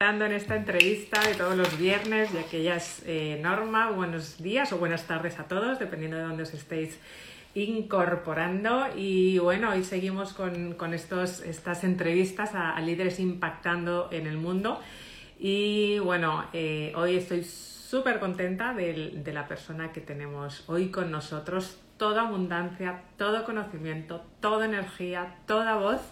en esta entrevista de todos los viernes, ya que ya es eh, Norma. Buenos días o buenas tardes a todos, dependiendo de dónde os estéis incorporando. Y bueno, hoy seguimos con, estos, estas entrevistas a, líderes impactando en el mundo. Y bueno, eh, hoy estoy súper contenta de la persona que tenemos hoy con nosotros. Toda abundancia, todo conocimiento, toda energía, toda voz.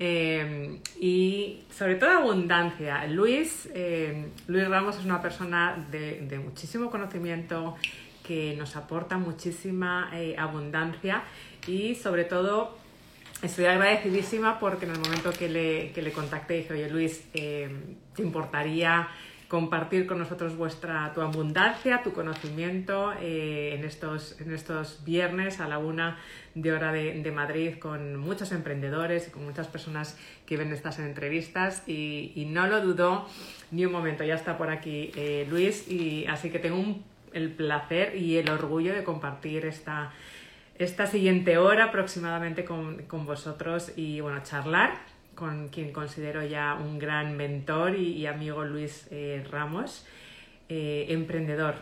Eh, y sobre todo abundancia. Luis, eh, Luis Ramos es una persona de, muchísimo conocimiento que nos aporta muchísima eh, abundancia y sobre todo estoy agradecidísima porque en el momento que le, que le contacté dije, oye Luis, ¿te importaría compartir con nosotros vuestra, tu abundancia, tu conocimiento eh, en, estos, en estos viernes a la una de hora de, Madrid con muchos emprendedores y con muchas personas que ven estas entrevistas. Y, no lo dudó ni un momento, ya está por aquí eh, Luis. Y así que tengo el placer y el orgullo de compartir esta, esta siguiente hora aproximadamente con, con vosotros y bueno, charlar con quien considero ya un gran mentor y, amigo Luis eh, Ramos, eh, emprendedor,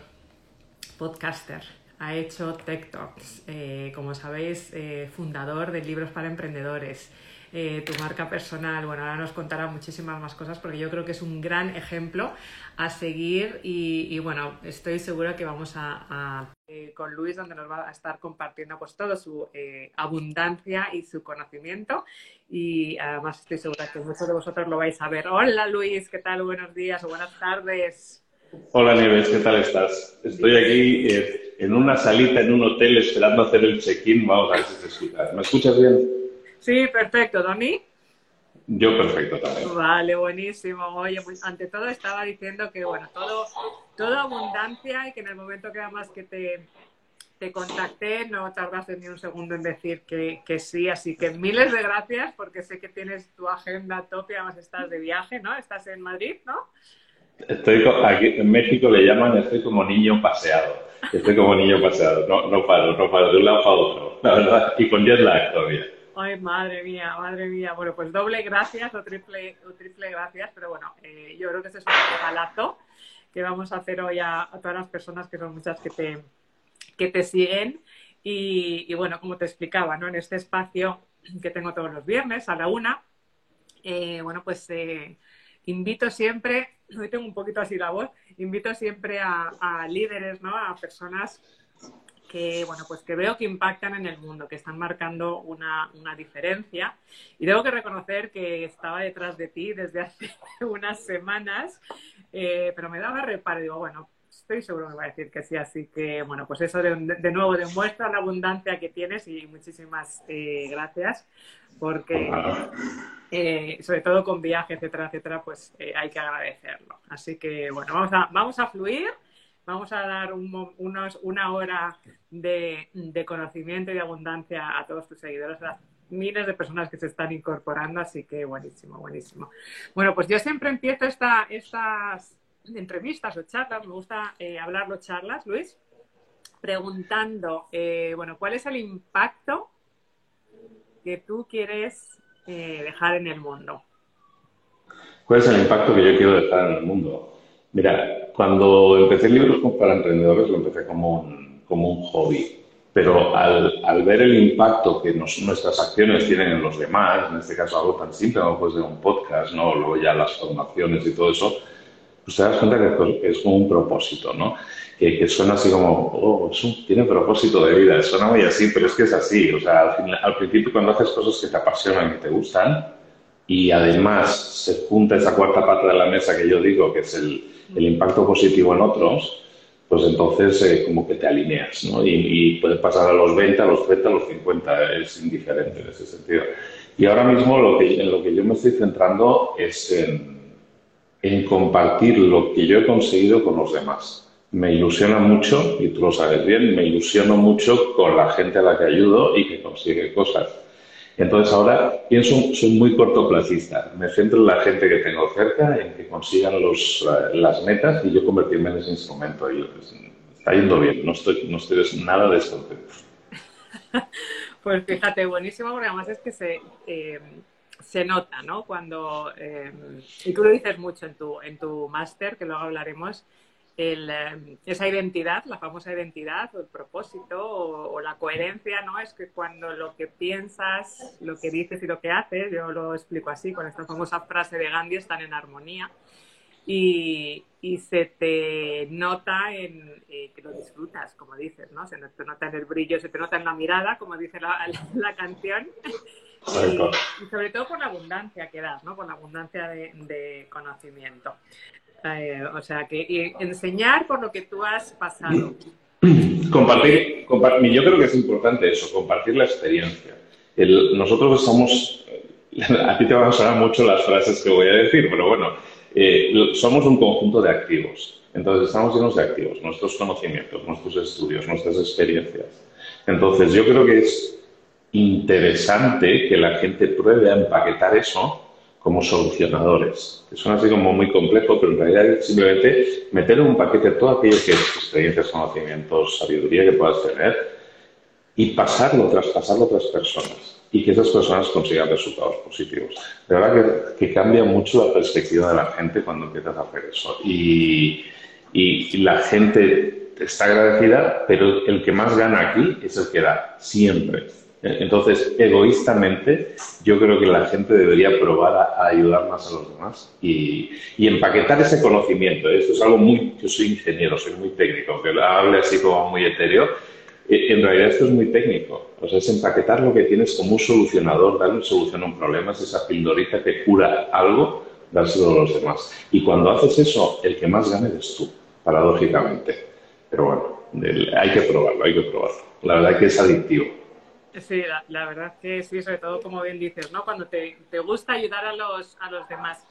podcaster, ha hecho Tech Talks, eh, como sabéis, fundador de Libros para Emprendedores, tu marca personal. Bueno, ahora nos contará muchísimas más cosas porque yo creo que es un gran ejemplo a seguir y, bueno, estoy segura que vamos a, eh, con Luis donde nos va a estar compartiendo pues toda su abundancia y su conocimiento y además estoy segura que muchos de vosotros lo vais a ver. Hola Luis, ¿qué tal? Buenos días o buenas tardes. Hola Nieves, ¿qué tal estás? Estoy aquí eh, en una salita en un hotel esperando hacer el check-in. Vamos a ver si se escucha. ¿Me escuchas bien? Sí, perfecto. ¿Doni? Yo perfecto también. Vale, buenísimo. Oye, pues ante todo estaba diciendo que, bueno, todo, todo abundancia y que en el momento que además que te, te contacté no tardaste ni un segundo en decir que, que, sí. Así que miles de gracias porque sé que tienes tu agenda top y además estás de viaje, ¿no? Estás en Madrid, ¿no? Estoy aquí en México le llaman estoy como niño paseado. Estoy como niño paseado. No, no paro, no paro de un lado para otro. La verdad, y con jet lag todavía. Ay, madre mía, madre mía. Bueno, pues doble gracias o triple, o triple gracias, pero bueno, eh, yo creo que ese es un regalazo que vamos a hacer hoy a, todas las personas que son muchas que te, que te siguen. Y, bueno, como te explicaba, ¿no? En este espacio que tengo todos los viernes a la una, eh, bueno, pues eh, invito siempre, hoy tengo un poquito así la voz, invito siempre a, líderes, ¿no? A personas que, bueno, pues que veo que impactan en el mundo, que están marcando una, diferencia. Y tengo que reconocer que estaba detrás de ti desde hace unas semanas, eh, pero me daba reparo. Digo, bueno, estoy seguro que va a decir que sí. Así que, bueno, pues eso de, nuevo demuestra la abundancia que tienes y muchísimas eh, gracias, porque eh, sobre todo con viaje, etcétera, etcétera, pues hay que agradecerlo. Así que, bueno, vamos a, vamos a fluir. Vamos a dar unos, una hora de, conocimiento y de abundancia a todos tus seguidores, a miles de personas que se están incorporando, así que buenísimo, buenísimo. Bueno, pues yo siempre empiezo esta, estas entrevistas o charlas, me gusta eh, hablarlo charlas, Luis, preguntando, eh, bueno, ¿cuál es el impacto que tú quieres eh, dejar en el mundo? ¿Cuál es el impacto que yo quiero dejar en el mundo? Mira, cuando empecé libros para emprendedores lo empecé como un, como un hobby, pero al, al ver el impacto que nuestras acciones tienen en los demás, en este caso algo tan simple como pues de un podcast, ¿no? luego ya las formaciones y todo eso, pues te das cuenta que es como un propósito, ¿no? Que, que suena así como, oh, tiene propósito de vida, suena muy así, pero es que es así, o sea, al, al principio cuando haces cosas que te apasionan, que te gustan, y además se junta esa cuarta parte de la mesa que yo digo, que es el, el impacto positivo en otros, pues entonces eh, como que te alineas, ¿no? Y, puedes pasar a los 20, a los 30, a los 50, es indiferente en ese sentido. Y ahora mismo lo que, en lo que yo me estoy centrando es en, en compartir lo que yo he conseguido con los demás. Me ilusiona mucho, y tú lo sabes bien, me ilusiono mucho con la gente a la que ayudo y que consigue cosas. Entonces ahora pienso, soy muy cortoplacista. Me centro en la gente que tengo cerca, en que consigan los, eh, las metas y yo convertirme en ese instrumento. Y pues, está yendo bien, no estoy, no estoy nada descontento. pues fíjate, buenísimo, porque además es que se, eh, se nota, ¿no? Cuando, eh, y tú lo dices mucho en tu, en tu máster, que luego hablaremos, el, eh, esa identidad, la famosa identidad o el propósito o, la coherencia, ¿no? Es que cuando lo que piensas, lo que dices y lo que haces, yo lo explico así, con esta famosa frase de Gandhi, están en armonía y, y se te nota en eh, que lo disfrutas, como dices, ¿no? Se te nota en el brillo, se te nota en la mirada, como dice la, la canción. Y, sobre todo por la abundancia que das, ¿no? Por la abundancia de, de conocimiento. Eh, o sea, que enseñar por lo que tú has pasado. Compartir, compartir, yo creo que es importante eso, compartir la experiencia. El, nosotros somos, a ti te van a sonar mucho las frases que voy a decir, pero bueno, eh, somos un conjunto de activos. Entonces, estamos llenos de activos, nuestros conocimientos, nuestros estudios, nuestras experiencias. Entonces, yo creo que es interesante que la gente pruebe a empaquetar eso como solucionadores. Que suena así como muy complejo, pero en realidad es simplemente meter en un paquete todo aquello que es experiencias, conocimientos, sabiduría que puedas tener y pasarlo, traspasarlo a otras personas y que esas personas consigan resultados positivos. De verdad que, cambia mucho la perspectiva de la gente cuando empiezas a hacer eso. Y, y, la gente está agradecida, pero el que más gana aquí es el que da, siempre. Entonces, egoístamente, yo creo que la gente debería probar a, ayudar más a los demás y, empaquetar ese conocimiento. Esto es algo muy, yo soy ingeniero, soy muy técnico, aunque hable así como muy etéreo, eh, en realidad esto es muy técnico. O sea, es empaquetar lo que tienes como un solucionador, darle solución a un problema, es esa pildorita que cura algo, dárselo a los demás. Y cuando haces eso, el que más gane es tú, paradójicamente. Pero bueno, hay que probarlo, hay que probarlo. La verdad que es adictivo. Sí, la, verdad que sí, sobre todo como bien dices, ¿no? Cuando te, te gusta ayudar a los, a los demás.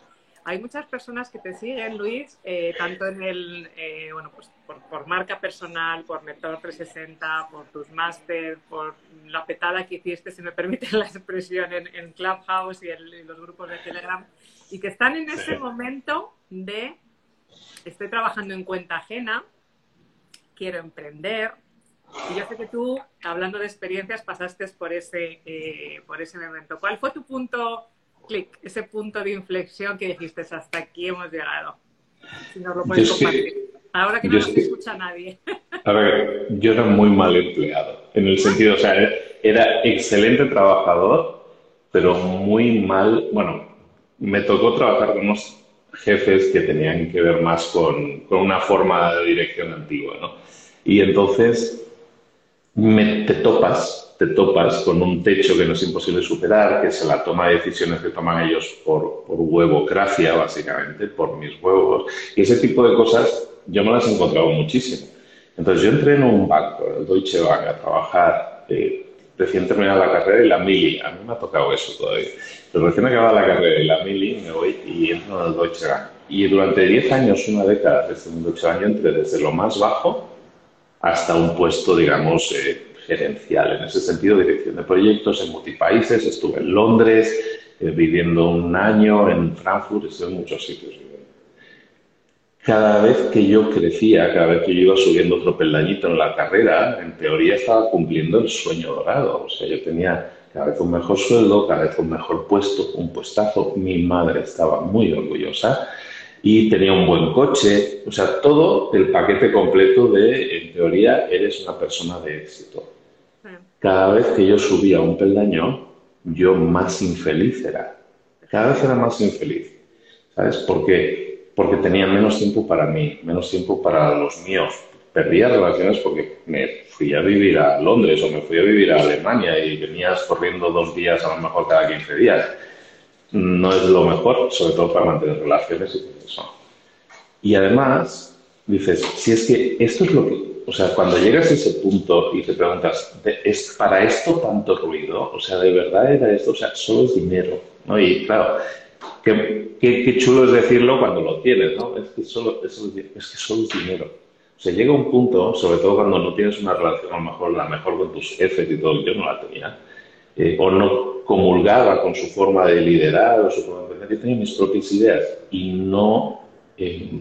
Hay muchas personas que te siguen, Luis, eh, tanto en el, eh, bueno, pues por, marca personal, por Mentor 360, por tus máster, por la petada que hiciste, si me permite la expresión, en, Clubhouse y en, los grupos de Telegram, y que están en ese momento de, estoy trabajando en cuenta ajena, quiero emprender, y yo sé que tú, hablando de experiencias, pasaste por ese, eh, por ese momento. ¿Cuál fue tu punto clic, ese punto de inflexión que dijiste, hasta aquí hemos llegado? Si nos lo puedes compartir. Ahora que no nos escucha nadie. A ver, yo era muy mal empleado, en el sentido, o sea, era excelente trabajador, pero muy mal, bueno, me tocó trabajar con unos jefes que tenían que ver más con, con una forma de dirección antigua, ¿no? Y entonces me, te topas, te topas con un techo que no es imposible superar, que es la toma de decisiones que toman ellos por, por huevocracia, básicamente, por mis huevos. Y ese tipo de cosas yo me las he encontrado muchísimo. Entonces yo entré en un banco, el Deutsche Bank, a trabajar, eh, recién terminada la carrera y la mili, a mí me ha tocado eso todavía. Pero recién acabada la carrera y la mili me voy y entro en el Deutsche Bank. Y durante 10 años, una década desde el Deutsche Bank, entré desde lo más bajo hasta un puesto, digamos, eh, gerencial. En ese sentido, dirección de proyectos en multipaíses. Estuve en Londres, eh, viviendo un año en Frankfurt, estuve en muchos sitios. Cada vez que yo crecía, cada vez que yo iba subiendo otro peldañito en la carrera, en teoría estaba cumpliendo el sueño dorado. O sea, yo tenía cada vez un mejor sueldo, cada vez un mejor puesto, un puestazo. Mi madre estaba muy orgullosa y tenía un buen coche, o sea, todo el paquete completo de, en teoría, eres una persona de éxito. Cada vez que yo subía un peldaño, yo más infeliz era. Cada vez era más infeliz. ¿Sabes? por qué? porque tenía menos tiempo para mí, menos tiempo para los míos. Perdía relaciones porque me fui a vivir a Londres o me fui a vivir a Alemania y venías corriendo dos días a lo mejor cada 15 días no es lo mejor, sobre todo para mantener relaciones y eso. Y además, dices, si es que esto es lo que, o sea, cuando llegas a ese punto y te preguntas, ¿es para esto tanto ruido? O sea, ¿de verdad era esto? O sea, solo es dinero, ¿no? Y claro, qué, qué, chulo es decirlo cuando lo tienes, ¿no? Es que, solo, es, es que solo es dinero. O sea, llega un punto, sobre todo cuando no tienes una relación a lo mejor la mejor con tus jefes y todo, yo no la tenía, eh, o no comulgaba con su forma de liderar o su forma de Yo tenía mis propias ideas y no, eh,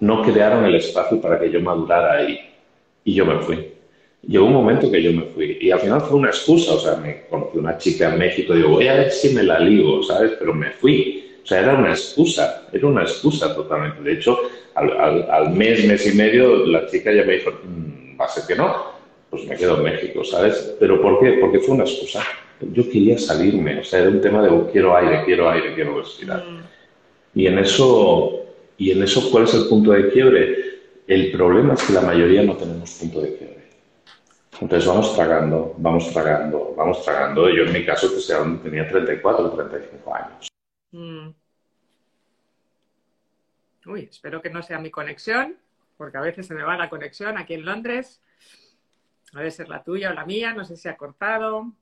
no crearon el espacio para que yo madurara ahí. Y yo me fui. llegó un momento que yo me fui y al final fue una excusa, o sea, me conocí una chica en México digo, voy a ver si me la ligo, ¿sabes? Pero me fui. O sea, era una excusa, era una excusa totalmente. De hecho, al, mes, mes y medio, la chica ya me dijo, mm, va a ser que no, pues me quedo en México, ¿sabes? ¿Pero por qué? Porque fue una excusa. Yo quería salirme, o sea, era un tema de oh, quiero aire, quiero aire, quiero respirar. Mm. Y en eso, y en eso, ¿cuál es el punto de quiebre? El problema es que la mayoría no tenemos punto de quiebre. Entonces vamos tragando, vamos tragando, vamos tragando. Yo en mi caso que tenía 34 o 35 años. Mm. Uy, espero que no sea mi conexión, porque a veces se me va la conexión aquí en Londres. Debe ser la tuya o la mía, no sé si ha cortado.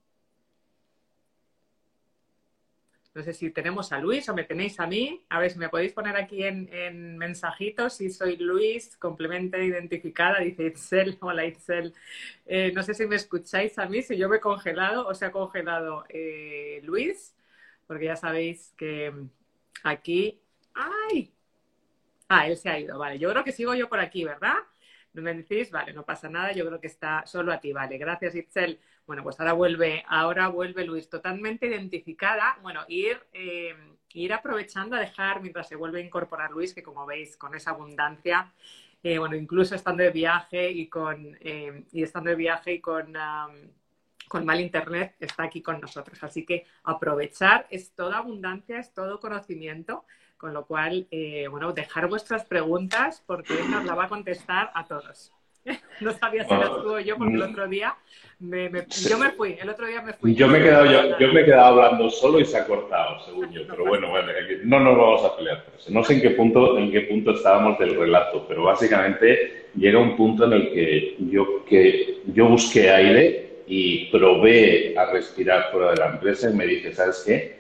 No sé si tenemos a Luis o me tenéis a mí. A ver si me podéis poner aquí en, mensajitos si soy Luis, complemento identificada, dice Itzel. Hola Itzel. Eh, no sé si me escucháis a mí, si yo me he congelado o se ha congelado eh, Luis, porque ya sabéis que aquí. ¡Ay! Ah, él se ha ido, vale. Yo creo que sigo yo por aquí, ¿verdad? Me decís, vale, no pasa nada, yo creo que está solo a ti, vale. Gracias, Itzel. Bueno, pues ahora vuelve, ahora vuelve Luis, totalmente identificada. Bueno, ir, eh, ir aprovechando a dejar, mientras se vuelve a incorporar Luis, que como veis, con esa abundancia, eh, bueno, incluso estando de viaje y con eh, y estando de viaje y con, con mal internet, está aquí con nosotros. Así que aprovechar es toda abundancia, es todo conocimiento. Con lo cual, bueno, dejar vuestras preguntas porque él nos la va a contestar a todos. no sabía si las tuvo yo porque el mm. otro día me, yo me fui, el otro día me fui. Yo me he quedado, yo, yo me he quedado hablando solo y se ha cortado, según yo. Pero bueno, bueno, no nos vamos a pelear. No sé en qué punto, en qué punto estábamos del relato, pero básicamente llega un punto en el que yo, que yo busqué aire y probé a respirar fuera de la empresa y me dije, ¿sabes qué?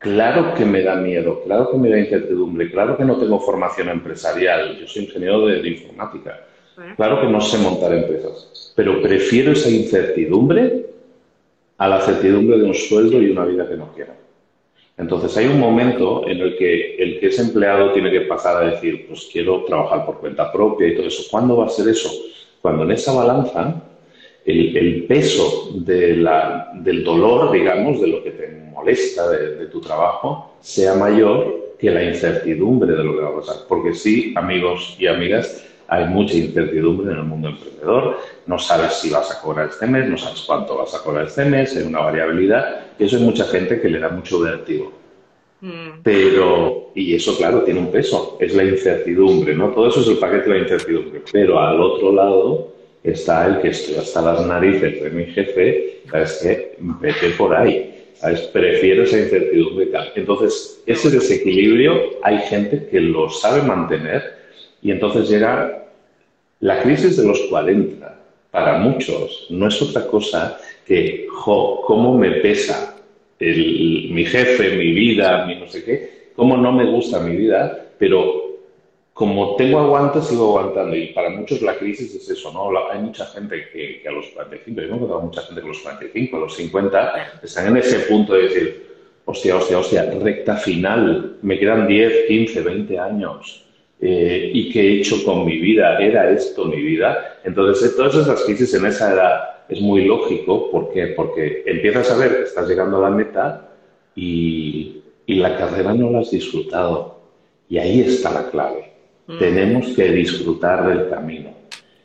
Claro que me da miedo, claro que me da incertidumbre, claro que no tengo formación empresarial, yo soy ingeniero de informática Claro que no sé montar empresas, pero prefiero esa incertidumbre a la certidumbre de un sueldo y una vida que no quiero. Entonces hay un momento en el que el que es empleado tiene que pasar a decir, pues quiero trabajar por cuenta propia y todo eso. ¿Cuándo va a ser eso? Cuando en esa balanza el, peso del dolor, digamos, de lo que te molesta de, de tu trabajo, sea mayor que la incertidumbre de lo que va a pasar. Porque sí, amigos y amigas, hay mucha incertidumbre en el mundo emprendedor, no sabes si vas a cobrar este mes, no sabes cuánto vas a cobrar este mes, hay una variabilidad, y eso hay mucha gente que le da mucho vértigo. Mm. Pero, y eso claro, tiene un peso, es la incertidumbre, ¿no? Todo eso es el paquete de la incertidumbre, pero al otro lado está el que estoy hasta las narices de mi jefe, ¿sabes qué? Vete por ahí, ¿sabes? Prefiero esa incertidumbre. Entonces, ese desequilibrio hay gente que lo sabe mantener y entonces llega la crisis de los 40. Para muchos no es otra cosa que, cómo me pesa mi jefe, mi vida, mi no sé qué, cómo no me gusta mi vida, pero como tengo aguante, sigo aguantando. Y para muchos la crisis es eso, ¿no? Hay mucha gente que, a los 45, yo me he encontrado mucha gente que a los 45, a los 50, están en ese punto de decir, hostia, hostia, hostia, recta final, me quedan 10, 15, 20 años. Eh, y qué he hecho con mi vida, era esto mi vida. Entonces, todas esas crisis en esa edad es muy lógico, ¿por qué? Porque empiezas a ver que estás llegando a la meta y, y la carrera no la has disfrutado. Y ahí está la clave. Mm. Tenemos que disfrutar del camino.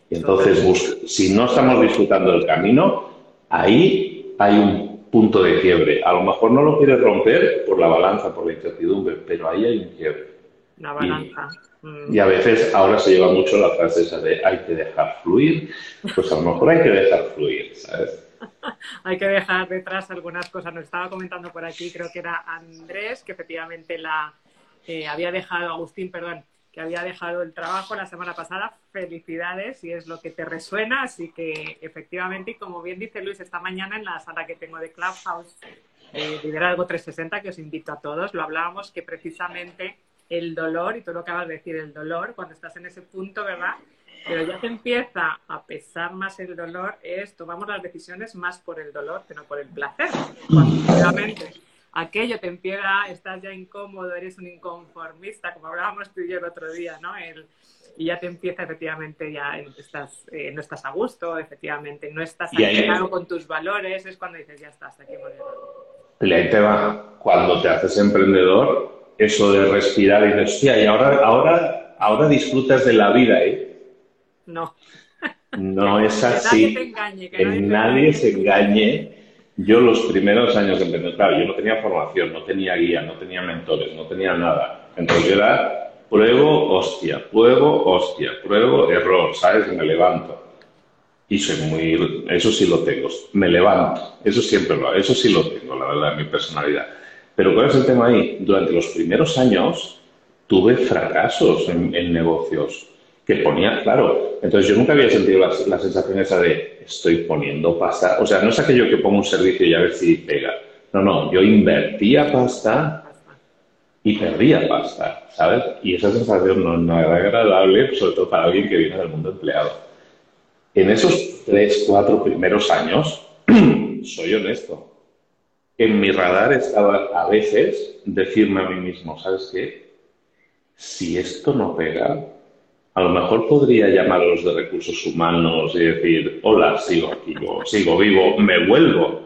Y entonces, si no estamos disfrutando del camino, ahí hay un punto de quiebre. A lo mejor no lo quieres romper por la balanza, por la incertidumbre, pero ahí hay un quiebre. La balanza. Y a veces ahora se lleva mucho la frase esa de hay que dejar fluir, pues a lo mejor hay que dejar fluir, ¿sabes? hay que dejar detrás algunas cosas. Nos estaba comentando por aquí, creo que era Andrés, que efectivamente la eh, había dejado, Agustín, perdón, que había dejado el trabajo la semana pasada. Felicidades, si es lo que te resuena. Así que efectivamente, y como bien dice Luis, esta mañana en la sala que tengo de Clubhouse, eh, Liderazgo 360, que os invito a todos, lo hablábamos que precisamente el dolor, y tú lo acabas de decir, el dolor, cuando estás en ese punto, ¿verdad? Pero ya te empieza a pesar más el dolor, es tomamos las decisiones más por el dolor que no por el placer. Cuando aquello te empieza, estás ya incómodo, eres un inconformista, como hablábamos tú y yo el otro día, ¿no? y ya te empieza efectivamente, ya estás, eh, no estás a gusto, efectivamente, no estás alineado con tus valores, es cuando dices, ya está, hasta aquí hemos Y ahí te va, cuando te haces emprendedor, eso de respirar y decir, hostia, y ahora, ahora, ahora disfrutas de la vida, ¿eh? No. No es así. Que nadie, engañe, que nadie, se engañe. Yo los primeros años de emprendedor, claro, yo no tenía formación, no tenía guía, no tenía mentores, no tenía nada. Entonces yo era pruebo, hostia, pruebo, hostia, pruebo, error, ¿sabes? Me levanto. Y soy muy, eso sí lo tengo, me levanto, eso siempre lo, eso sí lo tengo, la verdad, en mi personalidad. Pero ¿cuál es el tema ahí? Durante los primeros años tuve fracasos en, negocios que ponía, claro, entonces yo nunca había sentido la, la, sensación esa de estoy poniendo pasta, o sea, no es aquello que pongo un servicio y a ver si pega, no, no, yo invertía pasta y perdía pasta, ¿sabes? Y esa sensación no es nada agradable, sobre todo para alguien que viene del mundo empleado. En esos tres, cuatro primeros años, soy honesto, en mi radar estaba a veces decirme a mí mismo, ¿sabes qué? Si esto no pega, a lo mejor podría llamar a los de recursos humanos y decir, hola, sigo aquí, sigo vivo, me vuelvo.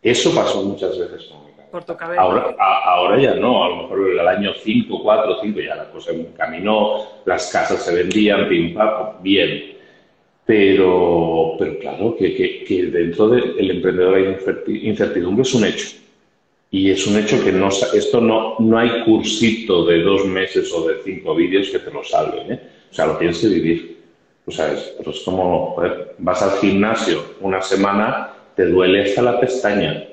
Eso pasó muchas veces conmigo. Ahora, ahora ya no, a lo mejor el año 5, 4, 5 ya la cosa caminó, las casas se vendían, pim, pam, bien. Pero, pero claro, que, que, dentro del emprendedor hay incertidumbre es un hecho. Y es un hecho que no, esto no, no hay cursito de dos meses o de cinco vídeos que te lo salven. ¿eh? O sea, lo tienes que vivir. O sea, es, pero es como, vas al gimnasio una semana, te duele hasta la pestaña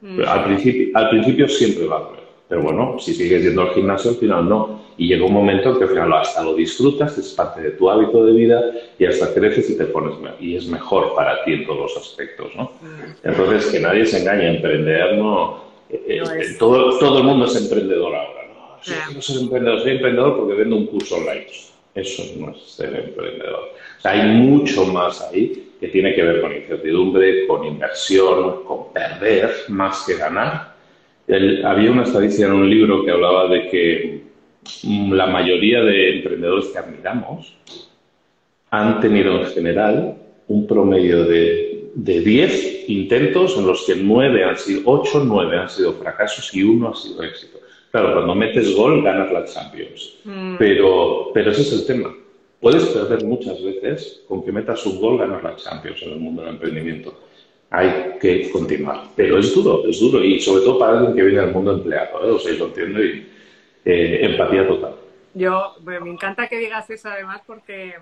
Mm. Al, principio, al principio siempre va a doler. Pero bueno, si sigues yendo al gimnasio, al final no. Y llega un momento en que al final hasta lo disfrutas, es parte de tu hábito de vida y hasta creces y te pones y es mejor para ti en todos los aspectos, ¿no? Mm. Entonces, que nadie se engañe, emprender no... Eh, eh, todo, todo el mundo es emprendedor ahora, ¿no? Si soy emprendedor, soy emprendedor porque vendo un curso online. Eso no es ser emprendedor. O sea, hay mucho más ahí que tiene que ver con incertidumbre, con inversión, con perder más que ganar. había una estadística en un libro que hablaba de que mm, la mayoría de emprendedores que admiramos han tenido en general un promedio de, 10 intentos en los que 9 han sido, 8, 9 han sido fracasos y uno ha sido éxito. Claro, cuando metes gol ganas la Champions. Mm. Pero, pero ese es el tema Puedes perder muchas veces con que metas un gol, ganas la Champions en el mundo del emprendimiento. Hay que continuar. Pero es duro, es duro. Y sobre todo para alguien que viene del mundo empleado. ¿eh? O sea, lo entiendo y eh, empatía total. Yo, me encanta que digas eso además porque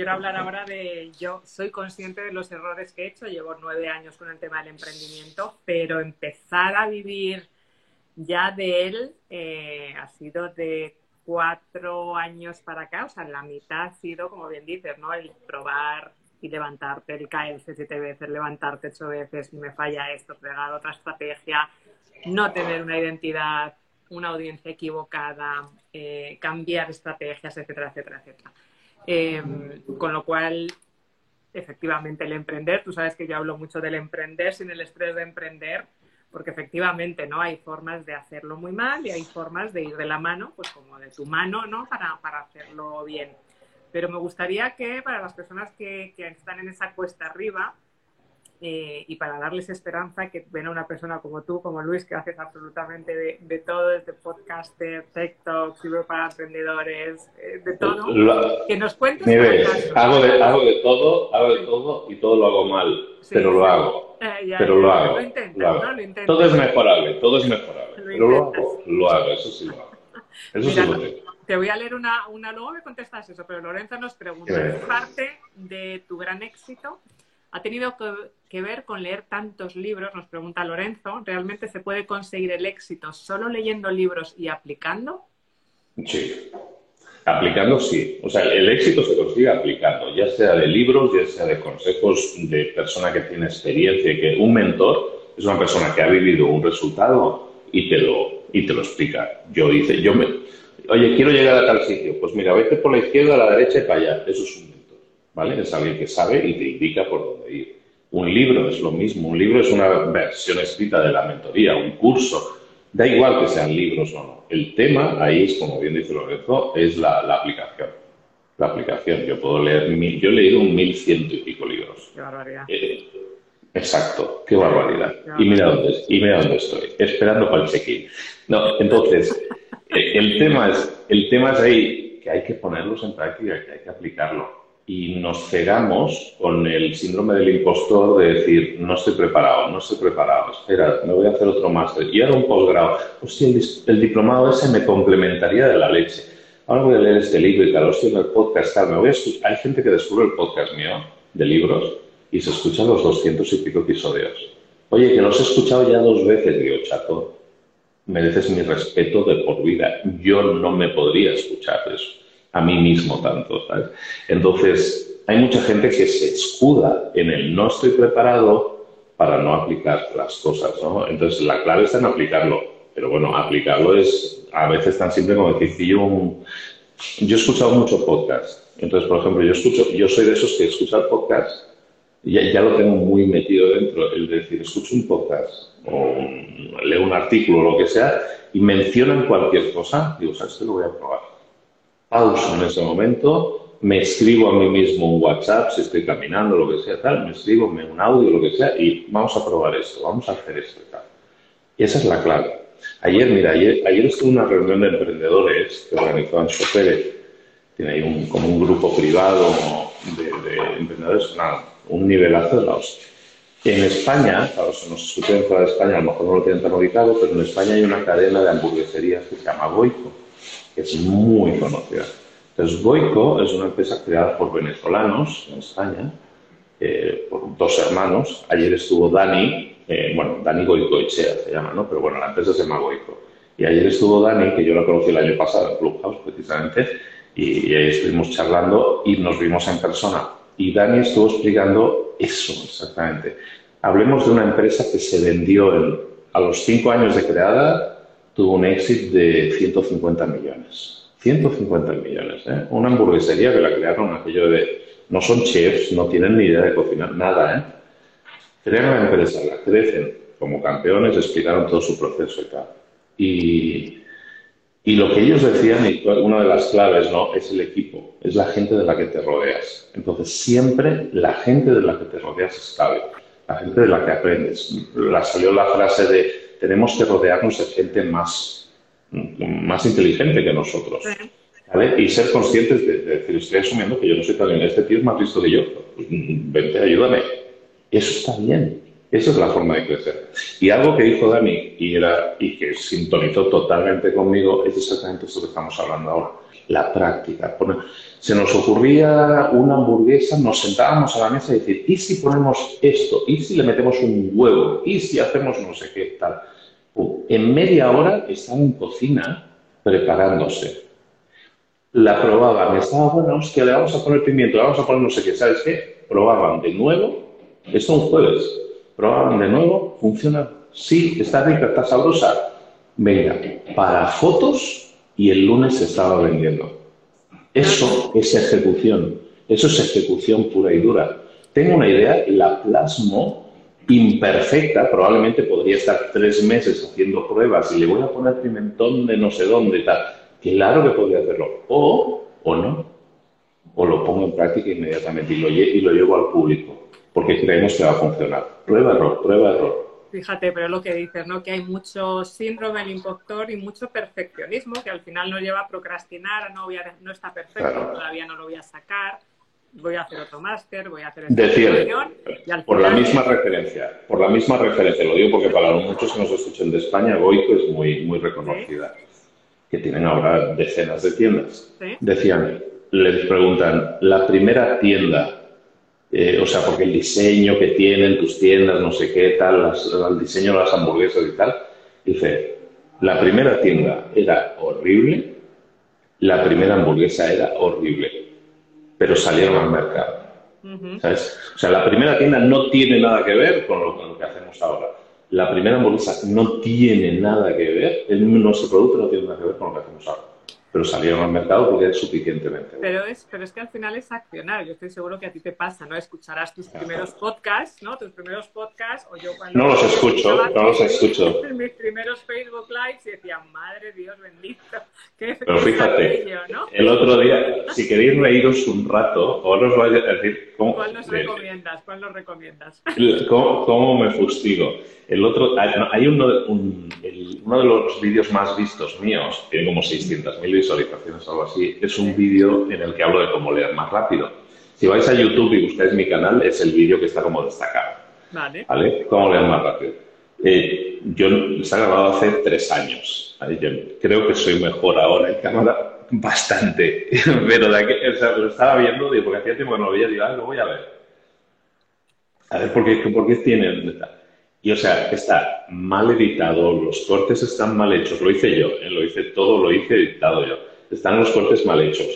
quiero hablar ahora de, yo soy consciente de los errores que he hecho, llevo nueve años con el tema del emprendimiento, pero empezar a vivir ya de él eh, ha sido de cuatro años para acá, o sea, la mitad ha sido, como bien dices, ¿no? El probar y levantarte, el caerse siete veces, levantarte ocho veces me falla esto, pegar otra estrategia, no tener una identidad, una audiencia equivocada, eh, cambiar estrategias, etcétera, etcétera, etcétera. Em, con lo cual, efectivamente, el emprender, tú sabes que yo hablo mucho del emprender sin el estrés de emprender, porque efectivamente no hay formas de hacerlo muy mal y hay formas de ir de la mano, pues como de tu mano, ¿no? Para, para hacerlo bien. Pero me gustaría que para las personas que, que están en esa cuesta arriba, eh, y para darles esperanza que ven a una persona como tú, como Luis, que haces absolutamente de, todo, desde podcaster, TikTok, libro para emprendedores, eh, de todo, que nos cuentes. hago, de, hago de todo, hago de todo y todo lo hago mal, pero lo hago. Eh, pero lo hago. Todo es mejorable, todo es mejorable, pero lo hago, lo hago, eso sí lo hago. Eso sí lo tengo. Te voy a leer una, una, luego me contestas eso, pero Lorenzo nos pregunta, ¿es parte de tu gran éxito ¿Ha tenido que ver con leer tantos libros? Nos pregunta Lorenzo. ¿Realmente se puede conseguir el éxito solo leyendo libros y aplicando? Sí, aplicando sí. O sea, el éxito se consigue aplicando, ya sea de libros, ya sea de consejos de persona que tiene experiencia, que un mentor es una persona que ha vivido un resultado y te lo, y te lo explica. Yo hice, yo me, oye, quiero llegar a tal sitio. Pues mira, vete por la izquierda, a la derecha y para allá. Eso es un ¿vale? Es alguien que sabe y te indica por dónde ir. Un libro es lo mismo, un libro es una versión escrita de la mentoría, un curso. Da igual que sean libros o no. El tema, ahí es, como bien dice Lorenzo, es la, aplicación. La aplicación. Yo puedo leer, mil, yo he leído un mil ciento y pico libros. Qué barbaridad. Eh, exacto, qué barbaridad. y, mira dónde, y mira dónde estoy, esperando para el check-in. No, entonces, eh, el, tema es, el tema es ahí que hay que ponerlos en práctica, que hay que aplicarlo y nos cegamos con el síndrome del impostor de decir, no estoy preparado, no estoy preparado, espera, me voy a hacer otro máster y ahora un posgrado. Hostia, el, el, diplomado ese me complementaría de la leche. Ahora voy a leer este libro y tal, hostia, el podcast, tal, me voy a Hay gente que descubre el podcast mío de libros y se escucha los doscientos y pico episodios. Oye, que los he escuchado ya dos veces, digo, chato, mereces mi respeto de por vida. Yo no me podría escuchar eso a mí mismo tanto. ¿sabes? Entonces, hay mucha gente que se escuda en el no estoy preparado para no aplicar las cosas. ¿no? Entonces, la clave está en aplicarlo. Pero bueno, aplicarlo es a veces tan simple como decir, si yo, yo he escuchado mucho podcast. Entonces, por ejemplo, yo escucho, yo soy de esos que escuchan podcast ya, ya, lo tengo muy metido dentro, el decir, escucho un podcast o leo un artículo o lo que sea y mencionan cualquier cosa, digo, ¿sabes qué? Lo voy a probar pauso en ese momento, me escribo a mí mismo un WhatsApp, si estoy caminando, lo que sea, tal, me escribo un audio, lo que sea, y vamos a probar esto, vamos a hacer esto tal. Y esa es la clave. Ayer, mira, ayer, ayer estuve en una reunión de emprendedores que organizó Ancho Pérez, tiene ahí un, como un grupo privado de, emprendedores, nada, un nivelazo de la hostia. En España, para los que nos escuchan fuera de España, a lo mejor no lo tienen tan ubicado, pero en España hay una cadena de hamburgueserías que se llama Goico que es muy conocida. Entonces, Goico es una empresa creada por venezolanos en España, eh, por dos hermanos. Ayer estuvo Dani, eh, bueno, Dani Goicoechea se llama, ¿no? Pero bueno, la empresa se llama Goico. Y ayer estuvo Dani, que yo la conocí el año pasado en Clubhouse precisamente, y, ahí estuvimos charlando y nos vimos en persona. Y Dani estuvo explicando eso exactamente. Hablemos de una empresa que se vendió a los cinco años de creada tuvo un éxito de 150 millones. 150 millones, ¿eh? Una hamburguesería que la crearon aquello de... No son chefs, no tienen ni idea de cocinar, nada, ¿eh? Crean una empresa, la crecen como campeones, explicaron todo su proceso y tal. Y, y lo que ellos decían, y una de las claves, ¿no? Es el equipo, es la gente de la que te rodeas. Entonces, siempre la gente de la que te rodeas es clave, la gente de la que aprendes. La salió la frase de tenemos que rodearnos de gente más, más inteligente que nosotros. ¿vale? Y ser conscientes de, decir, estoy asumiendo que yo no soy tan bien, este tío es más listo que yo, pues, vente, ayúdame. Eso está bien. Esa es la forma de crecer. Y algo que dijo Dani y, era, y que sintonizó totalmente conmigo es exactamente esto que estamos hablando ahora, la práctica. Se nos ocurría una hamburguesa, nos sentábamos a la mesa y decir, ¿y si ponemos esto? ¿Y si le metemos un huevo? ¿Y si hacemos no sé qué tal? En media hora estaban en cocina preparándose. La probaban, estaba bueno, que le vamos a poner pimiento, le vamos a poner no sé qué, ¿sabes qué? Probaban de nuevo, esto un jueves, probaban de nuevo, funciona, sí, está rica, está sabrosa. Venga, para fotos y el lunes se estaba vendiendo. Eso es ejecución, eso es ejecución pura y dura. Tengo una idea, la plasmo imperfecta, probablemente podría estar tres meses haciendo pruebas y le voy a poner pimentón de no sé dónde y tal. Claro que podría hacerlo. O, o no. O lo pongo en práctica inmediatamente y lo, y lo llevo al público, porque creemos que va a funcionar. Prueba, error, prueba, error. Fíjate, pero lo que dices, ¿no? Que hay mucho síndrome del impostor y mucho perfeccionismo que al final nos lleva a procrastinar, no, voy a, no está perfecto, todavía no lo voy a sacar voy a hacer otro máster, voy a hacer esta por la misma referencia, por la misma referencia, lo digo porque para los muchos que nos escuchen de España, Goico es muy, muy reconocida, que tienen ahora decenas de tiendas. Decían, les preguntan, la primera tienda, eh, o sea, porque el diseño que tienen tus tiendas, no sé qué, tal, el diseño de las hamburguesas y tal, dice, la primera tienda era horrible, la primera hamburguesa era horrible pero salieron al mercado. O sea, la primera tienda no tiene nada que ver con lo, que hacemos ahora. La primera hamburguesa no tiene nada que ver, el, nuestro producto no tiene nada que ver con lo que hacemos ahora. pero salieron al mercado porque es suficientemente Pero es, pero es que al final es accionar. Yo estoy seguro que a ti te pasa, ¿no? Escucharás tus primeros podcasts, ¿no? Tus primeros podcasts, o yo cuando... No los escucho, no los escucho. Mis primeros Facebook Lives y decía, madre Dios bendito. Qué pero fíjate, el otro día, si queréis reíros un rato, o os voy a decir... ¿cómo, ¿Cuál nos recomiendas? ¿Cuál nos recomiendas? ¿Cómo, cómo me fustigo? El otro, hay uno, un, uno de los vídeos más vistos míos, tiene como 600.000 visualizaciones o algo así, es un vídeo en el que hablo de cómo leer más rápido. Si vais a YouTube y buscáis mi canal, es el vídeo que está como destacado. Vale. ¿Vale? Cómo leer más rápido. Eh, yo se ha grabado hace tres años. Yo creo que soy mejor ahora en cámara, bastante. Pero de aquí, lo estaba viendo, digo, porque hacía tiempo que no lo veía, digo, ah, lo voy a ver. A ver, ¿por qué, por qué tiene? Y o sea, está mal editado, los cortes están mal hechos, lo hice yo, ¿eh? lo hice todo, lo hice editado yo. Están los cortes mal hechos.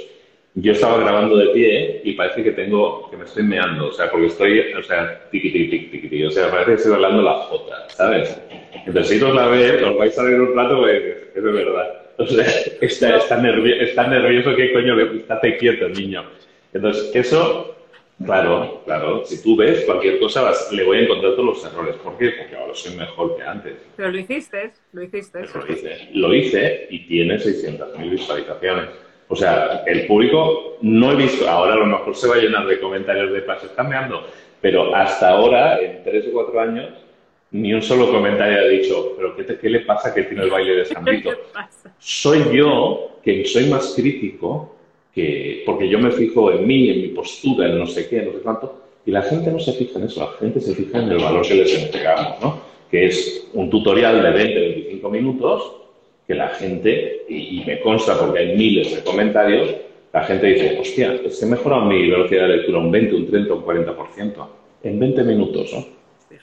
Yo estaba grabando de pie y parece que tengo, que me estoy meando, o sea, porque estoy, o sea, tiqui, tiqui, tiqui, tiqui, o sea, parece que estoy hablando la jota, ¿sabes? Entonces, si os la veis, os vais a ver un rato, pues, es de verdad. O sea, está, está, nervioso, está nervioso, ¿qué coño le estate quieto, niño? Entonces, eso Claro, claro. Si tú ves cualquier cosa, le voy a encontrar todos los errores. ¿Por qué? Porque ahora soy mejor que antes. Pero lo hiciste, lo hiciste. lo hice. Lo hice y tiene 600.000 visualizaciones. O sea, el público no he visto, ahora a lo mejor se va a llenar de comentarios de paso, están meando, pero hasta ahora, en tres o cuatro años, ni un solo comentario ha dicho, pero ¿qué, qué le pasa que tiene el baile de San Vito? Soy yo que soy más crítico que, porque yo me fijo en mí, en mi postura, en no sé qué, no sé cuánto, y la gente no se fija en eso, la gente se fija en el valor que les entregamos, ¿no? Que es un tutorial de 20, 25 minutos que la gente, y, me consta porque hay miles de comentarios, la gente dice, hostia, se mejora mi velocidad de lectura un 20, un 30, un 40%, en 20 minutos, ¿no?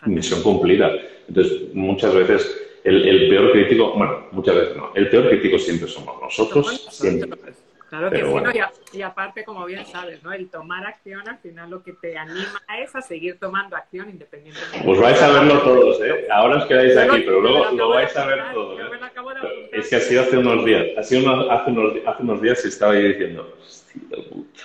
Misión cumplida. Entonces, muchas veces el, peor crítico, bueno, muchas veces no, el peor crítico siempre somos nosotros, siempre. Claro que sí, y, aparte, como bien sabes, ¿no? El tomar acción al final lo que te anima es a seguir tomando acción independientemente. Pues vais a verlo todos, ¿eh? Ahora os quedáis aquí, pero luego lo vais a ver todo. ¿eh? Es que ha sido hace unos días, ha sido hace, unos, hace unos días y estaba ahí diciendo, hostia puta.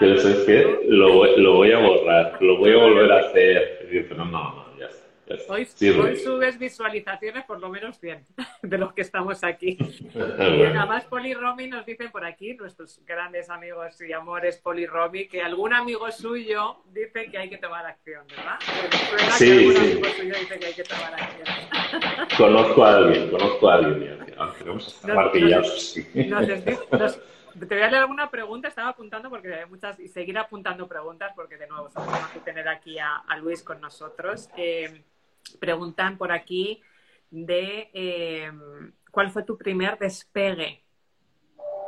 Pero es que lo, lo, voy a borrar, lo voy a volver a hacer. Y digo, no, no, no, ya está. Hoy, subes visualizaciones por lo menos 100 de los que estamos aquí. y además Poli Romy nos dicen por aquí, nuestros grandes amigos y amores Poli Romy, que algún amigo suyo dice que hay que tomar acción, ¿verdad? Sí, algún sí. amigo suyo dice que hay que tomar acción. Conozco a alguien, conozco a alguien. Aunque vamos a estar martillados. Te voy a leer alguna pregunta, estaba apuntando porque hay muchas, y seguir apuntando preguntas porque de nuevo tenemos que tener aquí a, Luis con nosotros. Eh, preguntan por aquí de eh, cuál fue tu primer despegue.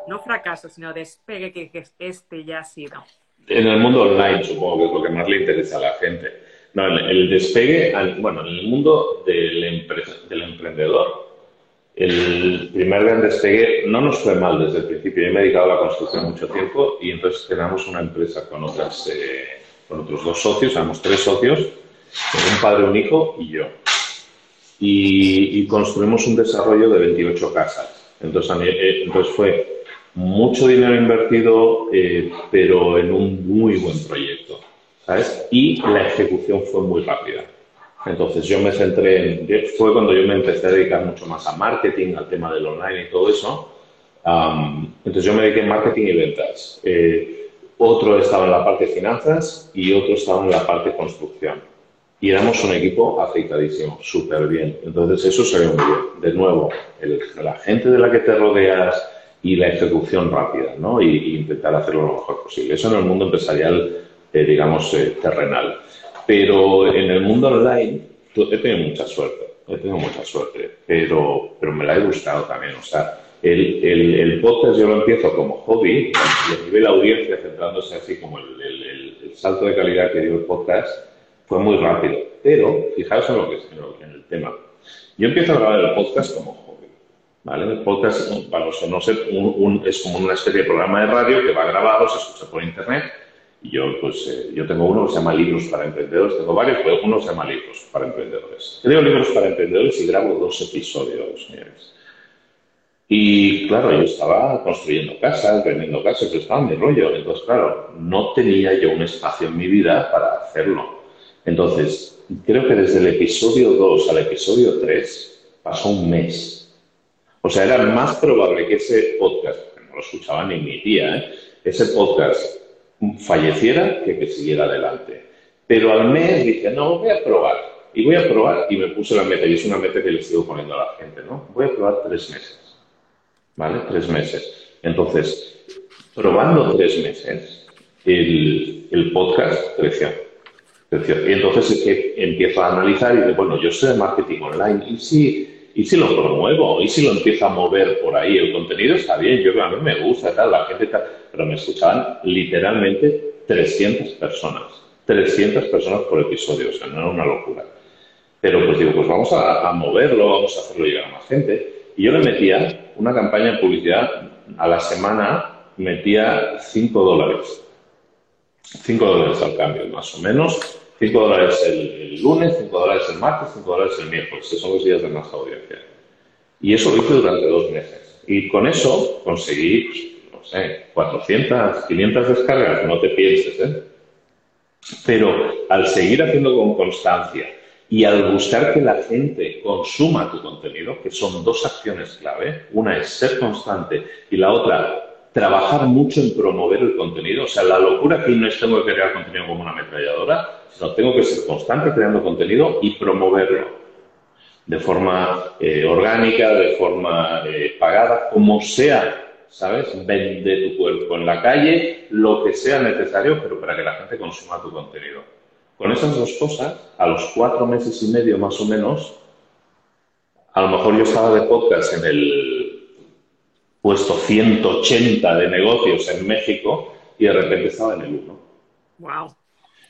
No fracaso, sino despegue que, este ya ha sido. En el mundo online, supongo que es lo que más le interesa a la gente. No, el, despegue, bueno, en el mundo del, del emprendedor, el primer gran despegue no nos fue mal desde el principio. Yo me he dedicado a la construcción mucho tiempo y entonces creamos una empresa con, otras, eh, con otros dos socios, éramos tres socios, un padre, un hijo y yo. Y, construimos un desarrollo de 28 casas. Entonces, eh, entonces fue mucho dinero invertido, eh, pero en un muy buen proyecto. ¿sabes? Y la ejecución fue muy rápida. Entonces yo me centré en, fue cuando yo me empecé a dedicar mucho más a marketing, al tema del online y todo eso. entonces yo me dediqué a marketing y ventas. Eh, otro estaba en la parte de finanzas y otro estaba en la parte de construcción y éramos un equipo aceitadísimo, súper bien. Entonces eso se muy bien. De nuevo, la gente de la que te rodeas y la ejecución rápida, ¿no? Y, intentar hacerlo lo mejor posible. Eso en el mundo empresarial, eh, digamos, eh, terrenal. Pero en el mundo online he tenido mucha suerte, he tenido mucha suerte, pero, pero me la he gustado también. O sea, el, el, el podcast yo lo empiezo como hobby, y a nivel audiencia, centrándose así como el, el salto de calidad que dio el podcast, fue muy rápido. Pero, fijaos en lo que es en el tema. Yo empiezo a grabar el podcast como hobby. ¿vale? El podcast, para los que no sé, es como una especie de programa de radio que va grabado, se escucha por internet. Yo, pues, eh, yo tengo uno que se llama Libros para Emprendedores, tengo varios, pero uno se llama Libros para Emprendedores. Creo Libros para Emprendedores y grabo dos episodios. Y claro, yo estaba construyendo casas, vendiendo casas, yo estaba en mi rollo. Entonces, claro, no tenía yo un espacio en mi vida para hacerlo. Entonces, creo que desde el episodio 2 al episodio 3 pasó un mes. O sea, era más probable que ese podcast, que no lo escuchaba ni mi tía, ¿eh? ese podcast falleciera que que siguiera adelante. Pero al mes dije, no, voy a probar. Y voy a probar, y me puse la meta, y es una meta que le sigo poniendo a la gente, ¿no? Voy a probar tres meses. ¿vale? Tres meses. Entonces, probando tres meses, el, el podcast creció. creció. Y entonces es empiezo a analizar y digo, bueno, yo de marketing online, ¿y si, y si lo promuevo? ¿Y si lo empiezo a mover por ahí? El contenido está bien, yo a mí me gusta, tal, la gente tal, pero me escuchaban literalmente 300 personas. 300 personas por episodio, o sea, no era una locura. Pero pues digo, pues vamos a, a moverlo, vamos a hacerlo llegar a más gente. Y yo le metía una campaña de publicidad a la semana, metía 5 dólares. 5 dólares al cambio, más o menos. 5 dólares el, lunes, 5 dólares el martes, 5 dólares el miércoles. Esos son los días de más audiencia. Y eso lo hice durante dos meses. Y con eso conseguí, no sé, 400, 500 descargas, no te pienses, ¿eh? Pero al seguir haciendo con constancia, y al buscar que la gente consuma tu contenido, que son dos acciones clave, una es ser constante y la otra trabajar mucho en promover el contenido. O sea, la locura que no es tengo que crear contenido como una ametralladora, sino tengo que ser constante creando contenido y promoverlo de forma eh, orgánica, de forma eh, pagada, como sea, ¿sabes? Vende tu cuerpo en la calle, lo que sea necesario, pero para que la gente consuma tu contenido. Con esas dos cosas, a los cuatro meses y medio más o menos, a lo mejor yo estaba de podcast en el puesto 180 de negocios en México y de repente estaba en el 1. Wow.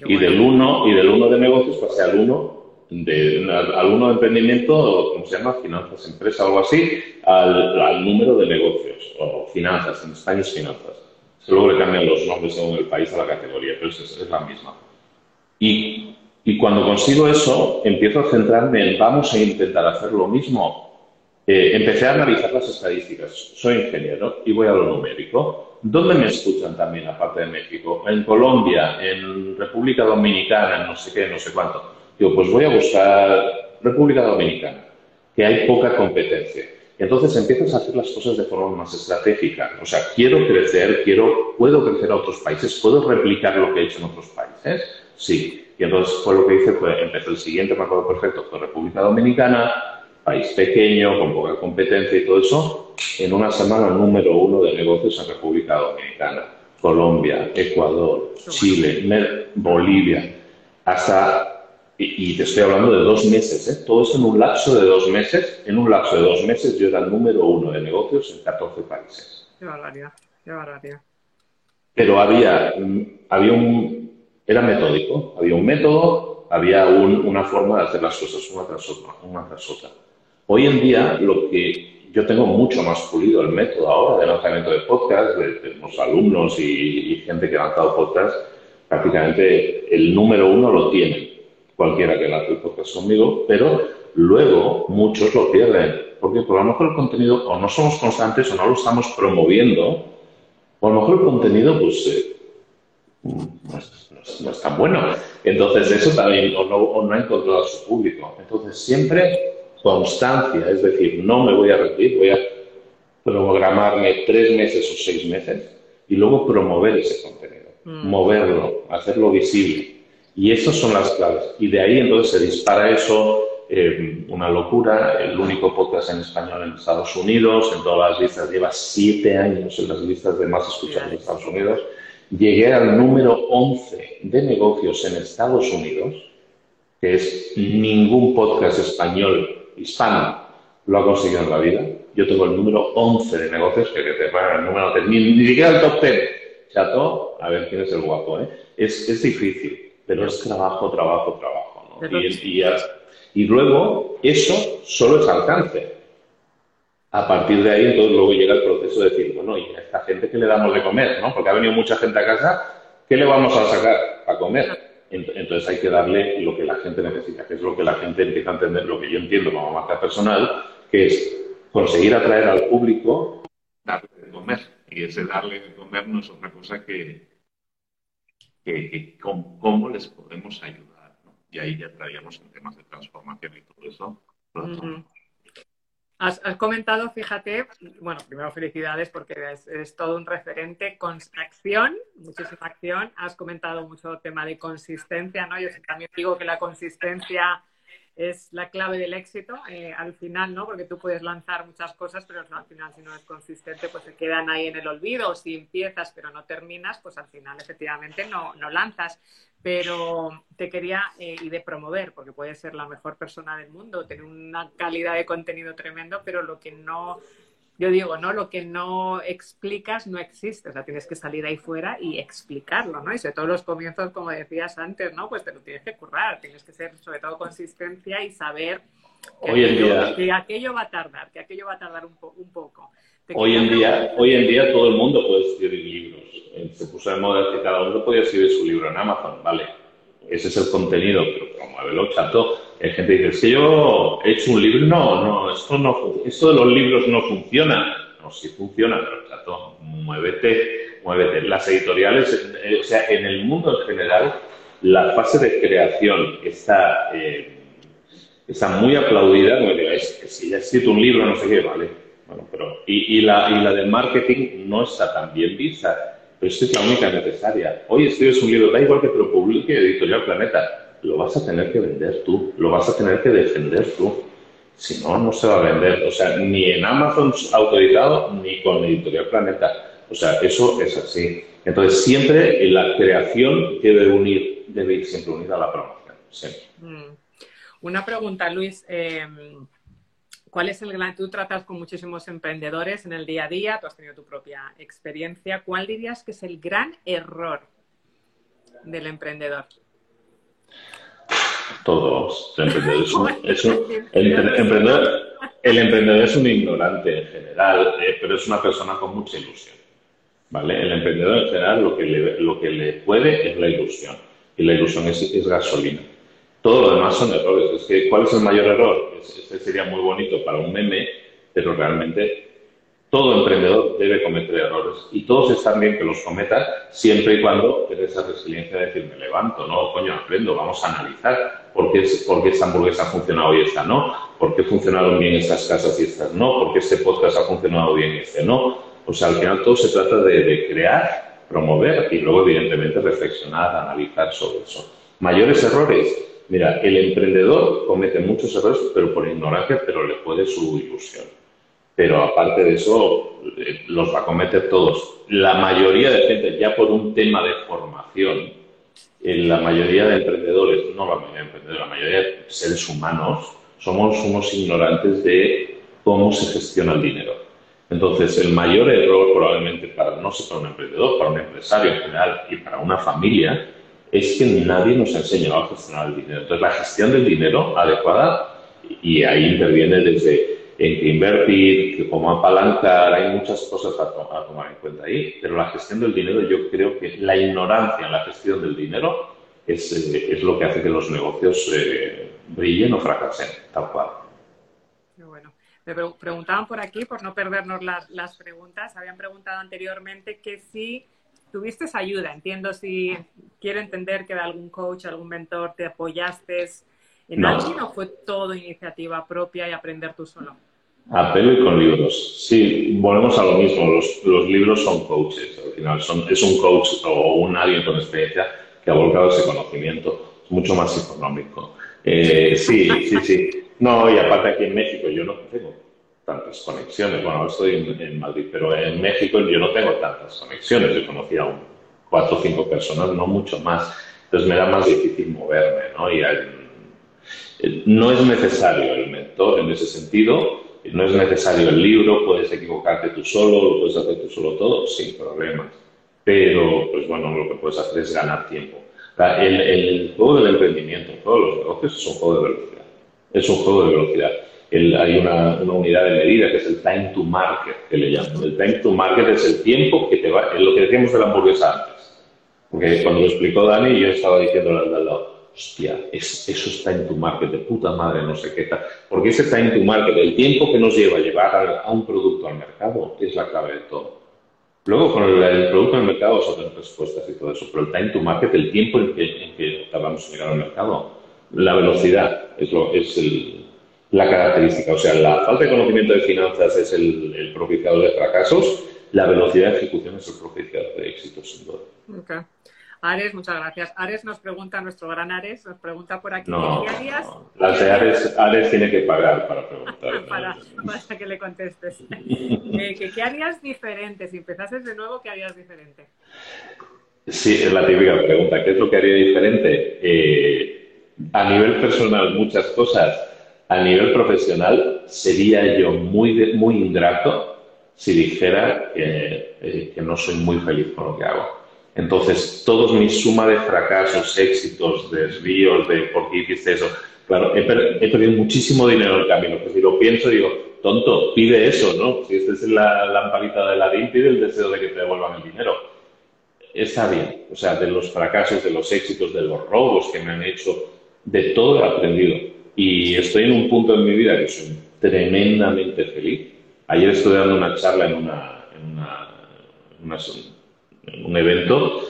Y del 1 y del 1 de negocios pasé al 1 de, al 1 de emprendimiento, ¿cómo se llama? Finanzas, empresa algo así, al, número de negocios o finanzas. En España es finanzas. Luego le cambian los nombres según el país a la categoría, pero es la misma. Y, cuando consigo eso, empiezo a centrarme en vamos a intentar hacer lo mismo. Eh, empecé a analizar las estadísticas. Soy ingeniero y voy a lo numérico. ¿Dónde me escuchan también, aparte de México? En Colombia, en República Dominicana, no sé qué, no sé cuánto. Digo, pues voy a buscar República Dominicana, que hay poca competencia. Entonces empiezas a hacer las cosas de forma más estratégica. O sea, quiero crecer, quiero, puedo crecer a otros países, puedo replicar lo que he hecho en otros países. Sí. Y entonces fue lo que hice, fue, empezó el siguiente, me acuerdo perfecto, fue República Dominicana, país pequeño, con poca competencia y todo eso, en una semana número uno de negocios en República Dominicana, Colombia, Ecuador, Chile, Bolivia, hasta, y, te estoy hablando de dos meses, ¿eh? todo eso en un lapso de dos meses, en un lapso de dos meses yo era el número uno de negocios en 14 países. Qué barbaridad, qué barbaridad. Pero había, había un, era metódico, había un método, había una forma de hacer las cosas una tras otra, una tras otra. Hoy en día, lo que yo tengo mucho más pulido el método ahora de lanzamiento de podcast, los alumnos y, gente que ha lanzado podcast, prácticamente el número uno lo tiene cualquiera que lance el podcast conmigo, pero luego muchos lo pierden, porque por lo mejor el contenido o no somos constantes o no lo estamos promoviendo, o a lo mejor el contenido pues eh, no es tan bueno. Entonces, eso también, o no, ha encontrado a su público. Entonces, siempre constancia, es decir, no me voy a repetir, voy a programarme tres meses o seis meses y luego promover ese contenido, mm. moverlo, hacerlo visible. Y esas son las claves. Y de ahí entonces se dispara eso, eh, una locura, el único podcast en español en Estados Unidos, en todas las listas, lleva siete años en las listas de más escuchados en Estados Unidos llegué al número 11 de negocios en Estados Unidos, que es ningún podcast español hispano lo ha conseguido en la vida. Yo tengo el número 11 de negocios, que, te pagan el número 10, ni, siquiera el top 10. Chato, a ver quién es el guapo. ¿eh? Es, es difícil, pero es trabajo, trabajo, trabajo. ¿no? Y, y, y luego, eso solo es alcance. A partir de ahí, entonces luego llega el proceso de decir, bueno, ¿y a esta gente qué le damos de comer? ¿no? Porque ha venido mucha gente a casa, ¿qué le vamos a sacar a comer? Entonces hay que darle lo que la gente necesita, que es lo que la gente empieza a entender, lo que yo entiendo como marca personal, que es conseguir atraer al público, darle de comer. Y ese darle de comer no es otra cosa que, que, cómo, les podemos ayudar. Y ahí ya traíamos en temas de transformación y todo eso. Has, comentado, fíjate, bueno, primero felicidades porque eres, todo un referente con acción, muchísima acción. Has comentado mucho tema de consistencia, ¿no? Yo también digo que la consistencia es la clave del éxito eh, al final, ¿no? Porque tú puedes lanzar muchas cosas, pero al final si no es consistente, pues se quedan ahí en el olvido. O si empiezas pero no terminas, pues al final efectivamente no, no lanzas. Pero te quería, eh, y de promover, porque puedes ser la mejor persona del mundo, tener una calidad de contenido tremendo, pero lo que no yo digo, ¿no? Lo que no explicas no existe, o sea, tienes que salir ahí fuera y explicarlo, ¿no? Y sobre todo los comienzos, como decías antes, ¿no? Pues te lo tienes que currar, tienes que ser sobre todo consistencia y saber que, hoy en día, que aquello va a tardar, que aquello va a tardar un, un poco. hoy en, día, hoy en día todo el mundo puede escribir libros. Eh, se puso de moda que cada uno podía escribir su libro en Amazon, ¿vale? Ese es el contenido, pero como chato hay gente que dice, si yo he hecho un libro, no, no, esto no, esto de los libros no funciona. No, sí funciona, pero chato, muévete, muévete. Las editoriales, eh, o sea, en el mundo en general, la fase de creación está, eh, está muy aplaudida, como digo, es que si ya he escrito un libro, no sé qué, vale. Bueno, pero, y, y, la, y la del marketing no está tan bien vista, pero esta es la única necesaria. Hoy escribes un libro, da igual que te lo publique Editorial Planeta lo vas a tener que vender tú, lo vas a tener que defender tú. Si no, no se va a vender. O sea, ni en Amazon autorizado ni con Editorial Planeta. O sea, eso es así. Entonces, siempre la creación debe unir, debe ir siempre unida a la promoción. Mm. Una pregunta, Luis. Em, ¿Cuál es el gran... Tú tratas con muchísimos emprendedores en el día a día, tú has tenido tu propia experiencia. ¿Cuál dirías que es el gran error del emprendedor? Todos. El emprendedor es un, el, emprendedor, es un ignorante en general, eh, pero es una persona con mucha ilusión. ¿vale? El emprendedor en general lo que le, lo que le puede es la ilusión. Y la ilusión es, es gasolina. Todo lo demás son errores. Es que, ¿Cuál es el mayor error? Este sería muy bonito para un meme, pero realmente todo emprendedor debe cometer errores y todos están bien que los cometa siempre y cuando tenga esa resiliencia de decir, me levanto, no, coño, aprendo, vamos a analizar por qué, por qué esta hamburguesa ha funcionado y esta no, por qué funcionaron bien estas casas y estas no, por qué este podcast ha funcionado bien y este no. O sea, al final todo se trata de, de crear, promover y luego, evidentemente, reflexionar, analizar sobre eso. Mayores errores. Mira, el emprendedor comete muchos errores, pero por ignorancia, pero le puede su ilusión pero aparte de eso, eh, los va a cometer todos. La mayoría de gente, ya por un tema de formación, la mayoría de emprendedores, no la mayoría de emprendedores, la mayoría de seres humanos, somos unos ignorantes de cómo se gestiona el dinero. Entonces, el mayor error probablemente para, no sé, para un emprendedor, para un empresario en general y para una familia, es que nadie nos ha enseñado a gestionar el dinero. Entonces, la gestión del dinero adecuada, y ahí interviene desde en que invertir, cómo apalancar, hay muchas cosas a, tomar en cuenta ahí, pero la gestión del dinero, yo creo que la ignorancia en la gestión del dinero es, eh, es lo que hace que los negocios eh, brillen o fracasen, tal cual. bueno. Me preguntaban por aquí, por no perdernos las, las preguntas, habían preguntado anteriormente que si tuviste ayuda, entiendo si quiero entender que de algún coach, algún mentor te apoyaste en alguien o fue todo iniciativa propia y aprender tú solo? A pelo y con libros. Sí, volvemos a lo mismo. Los, los libros son coaches. Al final son, es un coach o un alguien con experiencia que ha volcado ese conocimiento. Es mucho más económico. Eh, sí, sí, sí. No, y aparte aquí en México yo no tengo tantas conexiones. Bueno, ahora estoy en, Madrid, pero en México yo no tengo tantas conexiones. Yo conocí a un, cuatro o cinco personas, no mucho más. Entonces me da más difícil moverme, ¿no? Y no es necesario el mentor en ese sentido, no es necesario el libro, puedes equivocarte tú solo, lo puedes hacer tú solo todo, sin problemas. Pero, pues bueno, lo que puedes hacer es ganar tiempo. El, juego del emprendimiento, todos los negocios, es un juego de velocidad. Es un juego de velocidad. hay una, unidad de medida que es el time to market, que le llaman. El time to market es el tiempo que te va, es lo que decíamos de la hamburguesa antes. Porque cuando lo explicó Dani, yo estaba diciendo al lado, hostia, eso está en tu market, de puta madre, no sé qué tal. Porque ese está en tu market, el tiempo que nos lleva a llevar a, un producto al mercado es la clave de todo. Luego, con el, producto al mercado son respuestas y todo eso, pero el time to market, el tiempo en que, en que tardamos en llegar al mercado, la velocidad es, lo, es el, la característica. O sea, la falta de conocimiento de finanzas es el, el propiciador de fracasos, la velocidad de ejecución es el propiciador de éxitos, sin duda. Ares, muchas gracias. Ares nos pregunta, nuestro gran Ares, nos pregunta por aquí, ¿qué harías? las de Ares, Ares tiene que pagar para preguntar. para, que le contestes. Eh, ¿qué, harías diferente? Si empezases de nuevo, ¿qué harías diferente? Sí, es la típica pregunta. ¿Qué es lo que haría diferente? Eh, a nivel personal, muchas cosas. A nivel profesional, sería yo muy, muy ingrato si dijera eh, que no soy muy feliz con lo que hago entonces, todos mi suma de fracasos, éxitos, desvíos, de por qué hiciste eso, claro, he, perdido muchísimo dinero en el camino. Pues si lo pienso, digo, tonto, pide eso, ¿no? Si esta es la lamparita de la pide el deseo de que te devuelvan el dinero. Está bien, o sea, de los fracasos, de los éxitos, de los robos que me han hecho, de todo he aprendido. Y estoy en un punto en mi vida que soy tremendamente feliz. Ayer estuve dando una charla en una, en una, una un evento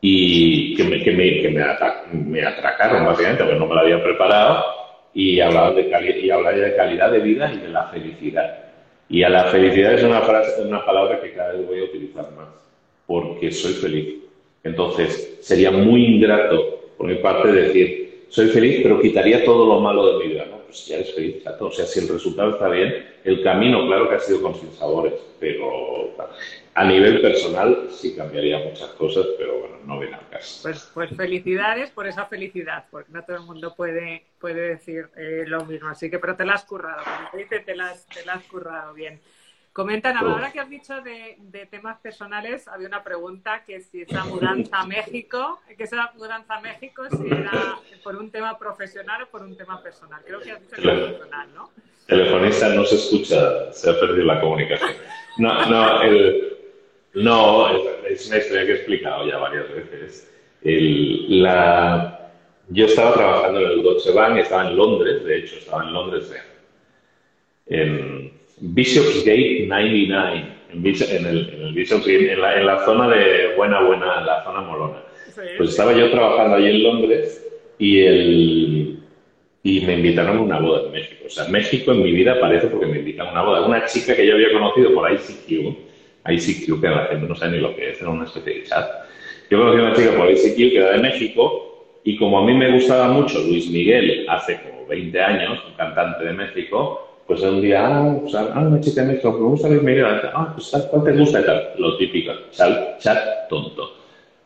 y que me, que me, que me, atracaron básicamente porque no me lo había preparado y hablaban de, y de calidad de vida y de la felicidad. Y a la felicidad es una, frase, una palabra que cada vez voy a utilizar más porque soy feliz. Entonces, sería muy ingrato por mi parte decir, soy feliz, pero quitaría todo lo malo de mi vida. ¿no? Pues ya eres feliz, O sea, si el resultado está bien, el camino, claro que ha sido con sus sabores, pero a nivel personal sí cambiaría muchas cosas, pero bueno, no viene al caso. Pues, pues felicidades por esa felicidad, porque no todo el mundo puede, puede decir eh, lo mismo. Así que, pero te la has currado, como te dice, te la, te la has currado bien. Comentan, ahora que has dicho de, de, temas personales, había una pregunta que si esa mudanza a México, que esa mudanza a México, si era por un tema profesional o por un tema personal. Creo que has dicho que era personal, ¿no? Telefonista no se escucha, se ha perdido la comunicación. No, no, el, no, es una historia que he explicado ya varias veces. la, yo estaba trabajando en el Deutsche Bank, estaba en Londres, de hecho, estaba en Londres, en Bishopsgate 99, en, en, el, en el Bishopsgate, en la, en la, zona de buena, buena, la zona molona. Pues estaba yo trabajando allí en Londres y, el, y me invitaron a una boda en México. O sea, México en mi vida aparece porque me invitan a una boda. Una chica que yo había conocido por ICQ, ICQ, que no sabe ni lo que es, era una especie de chat. Yo conocí a una chica por ICQ que era de México y como a mí me gustaba mucho Luis Miguel hace como 20 años, un cantante de México, pues un día, ah, pues, ah, una chica de México, me gusta Luis Miguel, ah, pues ¿cuál te gusta y tal? Lo típico, chat, chat tonto.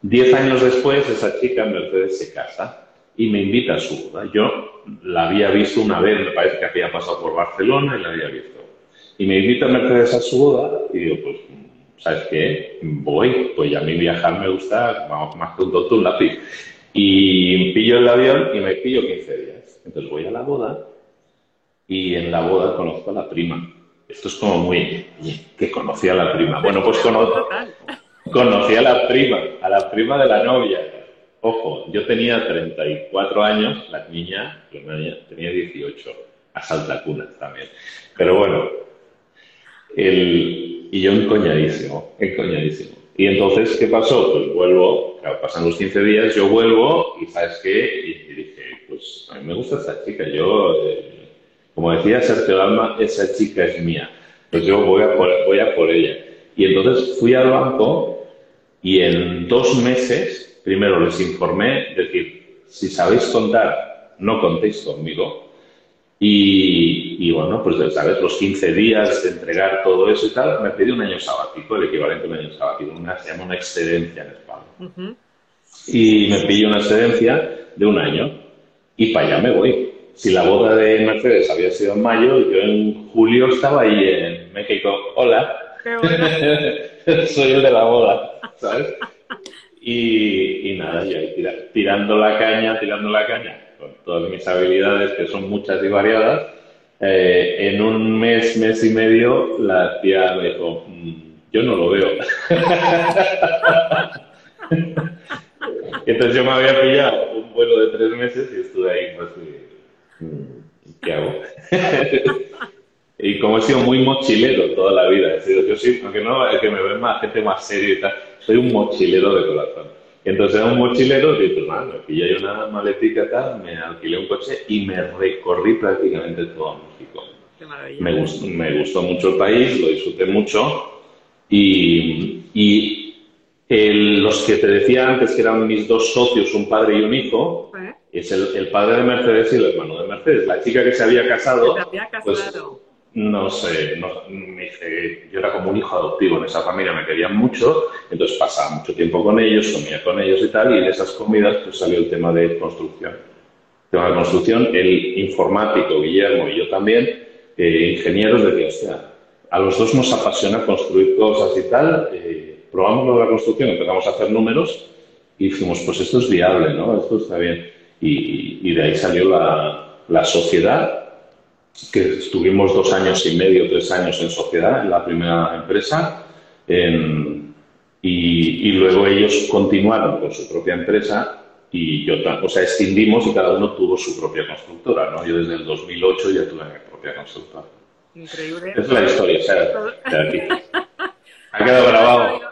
Diez años después, esa chica, Mercedes, se casa y me invita a su boda. Yo la había visto una vez, me parece que había pasado por Barcelona y la había visto. Y me invita a Mercedes a su boda y digo, pues ¿sabes qué? Voy, pues a mí viajar me gusta, vamos, más que un tonto, un lápiz. Y pillo el avión y me pillo 15 días. Entonces voy a la boda y en la boda conozco a la prima. Esto es como muy, que conocí a la prima. Bueno, pues conozco, conocí a la prima, a la prima de la novia. Ojo, yo tenía 34 años, la niña, la niña tenía 18, a saltacunas también. Pero bueno, el, y yo encoñadísimo, encoñadísimo. Y entonces, ¿qué pasó? Pues vuelvo, claro, pasan los 15 días, yo vuelvo y ¿sabes qué? Y, dije, pues a mí me gusta esta chica, yo, eh, como decía Sergio Alma, esa chica es mía, pues yo voy a, por, voy a por ella. Y entonces fui al banco y en dos meses, primero les informé, decir, si sabéis contar, no contéis conmigo, y, bueno, pues sabes, los 15 días de entregar todo eso y tal, me pedí un año sabático, el equivalente a un año sabático, una, se llama una excedencia en España. Y me pillé una excedencia de un año y para allá me voy. Si la boda de Mercedes había sido en mayo, yo en julio estaba ahí en México. Hola, soy el de la boda, ¿sabes? Y, nada, yo ahí tirando la caña, tirando la caña todas mis habilidades, que son muchas y variadas, eh, en un mes, mes y medio, la tía me dijo, mm, yo no lo veo. Entonces yo me había pillado un vuelo de tres meses y estuve ahí, pues, ¿qué hago? y como he sido muy mochilero toda la vida, he sido, yo sí, aunque no, es que me ven más gente más seria y tal, soy un mochilero de corazón. Entonces era un mochilero y pues nada, me pillé una maletica tal, me alquilé un coche y me recorrí prácticamente todo México. Me gustó, me gustó mucho el país, lo disfruté mucho y, y los que te decía antes que eran mis dos socios, un padre y un hijo, es el, el, padre de Mercedes y el hermano de Mercedes. La chica que se había casado, pues no sé, no, yo era como un hijo adoptivo en esa familia, me querían mucho, entonces pasaba mucho tiempo con ellos, comía con ellos y tal, y en esas comidas pues salió el tema de construcción. El tema de construcción, el informático, Guillermo y yo también, eh, ingenieros, decía, hostia, a los dos nos apasiona construir cosas y tal, eh, probamos lo de la construcción, empezamos a hacer números y dijimos, pues esto es viable, ¿no? Esto está bien. Y, de ahí salió la, la sociedad que estuvimos dos años y medio, tres años en sociedad, en la primera empresa, y, luego ellos continuaron con su propia empresa y yo, o sea, extendimos y cada uno tuvo su propia constructora, ¿no? Yo desde el 2008 ya tuve mi propia constructora. Increíble. Esa es la historia, o sea, de aquí. Ha quedado grabado.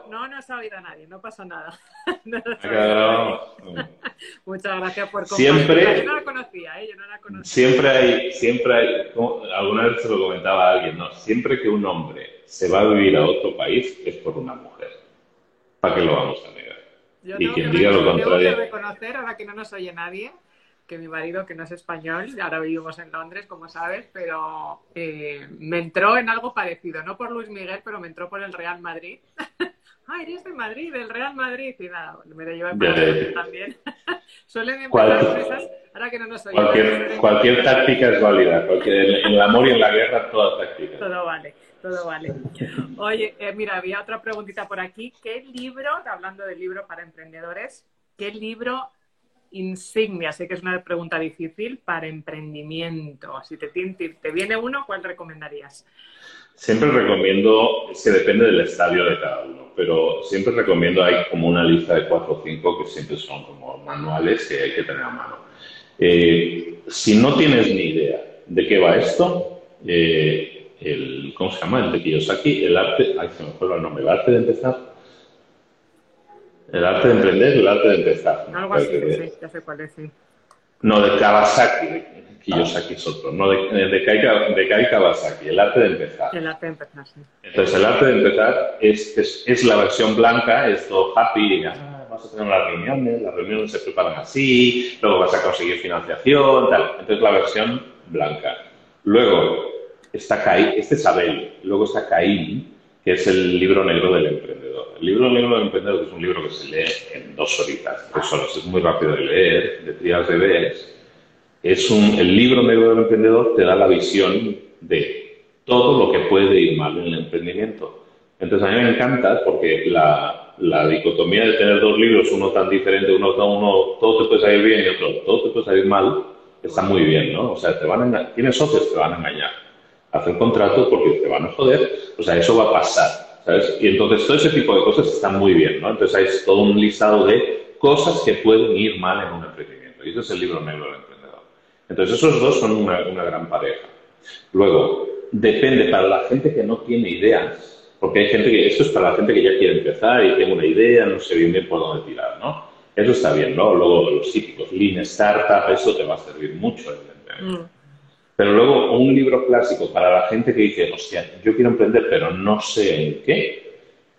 No, no oído a nadie, no pasa nada. grabado. Muchas gracias por compartir. Siempre, yo no la conocía, ¿eh? yo no la conocía. Siempre hay, siempre hay, alguna vez se lo comentaba a alguien, ¿no? Siempre que un hombre se va a vivir a otro país es por una mujer. ¿Para qué lo vamos a negar? Yo y quien diga lo contrario. Tengo que reconocer, ahora que no nos oye nadie, que mi marido, que no es español, ahora vivimos en Londres, como sabes, pero eh, me entró en algo parecido, no por Luis Miguel, pero me entró por el Real Madrid. ah, eres de Madrid, del Real Madrid, y nada, me lo llevan para también. Suelen empezar esas, ahora que no nos oye. Cualquier, cualquier táctica es válida, porque en el amor y en la guerra toda táctica. Todo vale. Todo vale. Oye, eh, mira, había otra preguntita por aquí. ¿Qué libro, hablando de libro para emprendedores, qué libro insignia? Sé que es una pregunta difícil para emprendimiento. Si te, te viene uno, ¿cuál recomendarías? Siempre recomiendo, es que depende del estadio de cada uno, pero siempre recomiendo, hay como una lista de cuatro o cinco que siempre son como manuales que hay que tener a mano. Eh, si no tienes ni idea de qué va esto, eh, el, ¿cómo se llama? El de Kiyosaki, el arte, ay, se me fue el nombre, el arte de empezar, el arte de emprender, el arte de empezar. Algo así, sí, ya sé cuál es, sí. No, de Kawasaki, de Kiyosaki es otro. No, de, de, Kai, de Kai Kawasaki, el arte de empezar. El arte de empezar, sí. Entonces, el arte de empezar es, es, es la versión blanca, es todo happy, ah, vas a tener las reuniones, las reuniones se preparan así, luego vas a conseguir financiación, tal. Entonces, la versión blanca. Luego está Kai, este es Abel, luego está Caín, que es el libro negro del emprendedor. El libro negro del emprendedor es un libro que se lee en dos horitas, tres horas, es muy rápido de leer, de trias de bebés. Es un, el libro negro del emprendedor te da la visión de todo lo que puede ir mal en el emprendimiento. Entonces a mí me encanta porque la, la dicotomía de tener dos libros, uno tan diferente, uno, uno todo te puede salir bien y otro todo te puede salir mal, está muy bien, ¿no? O sea, te van a tienes socios, te van a engañar hacer contrato porque te van a joder, o sea, eso va a pasar, ¿sabes? Y entonces todo ese tipo de cosas están muy bien, ¿no? Entonces hay todo un listado de cosas que pueden ir mal en un emprendimiento. Y ese es el libro negro del emprendedor. Entonces esos dos son una, una gran pareja. Luego, depende para la gente que no tiene ideas, porque hay gente que, esto es para la gente que ya quiere empezar y tiene una idea, no sé bien bien por dónde tirar, ¿no? Eso está bien, ¿no? Luego los típicos, Lean Startup, eso te va a servir mucho, evidentemente. Mm. Pero luego un libro clásico para la gente que dice, hostia, yo quiero emprender, pero no sé en qué,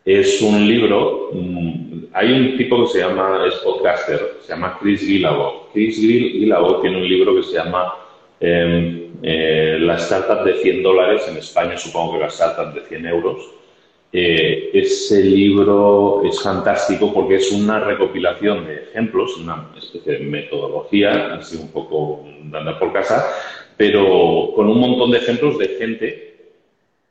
es un libro, mm, hay un tipo que se llama, es podcaster, se llama Chris Guillebeau. Chris Guillebeau tiene un libro que se llama em, eh, La startup de 100 dólares, en España supongo que la startup de 100 euros. Eh, ese libro es fantástico porque es una recopilación de ejemplos, una especie de metodología, así un poco de andar por casa, pero con un montón de ejemplos de gente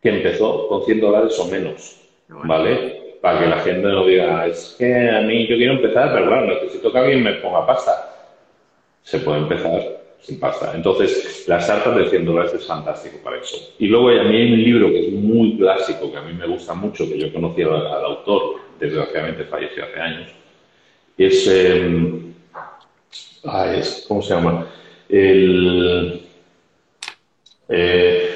que empezó con 100 dólares o menos, ¿vale? Para que la gente no diga, es que a mí yo quiero empezar, pero claro, necesito que alguien me ponga pasta. Se puede empezar sin pasta. Entonces, las startup de 100 dólares es fantástico para eso. Y luego a mí hay un libro que es muy clásico, que a mí me gusta mucho, que yo conocí al, al autor, desgraciadamente falleció hace años, es... Em, Ah, es, ¿cómo se llama? El, eh,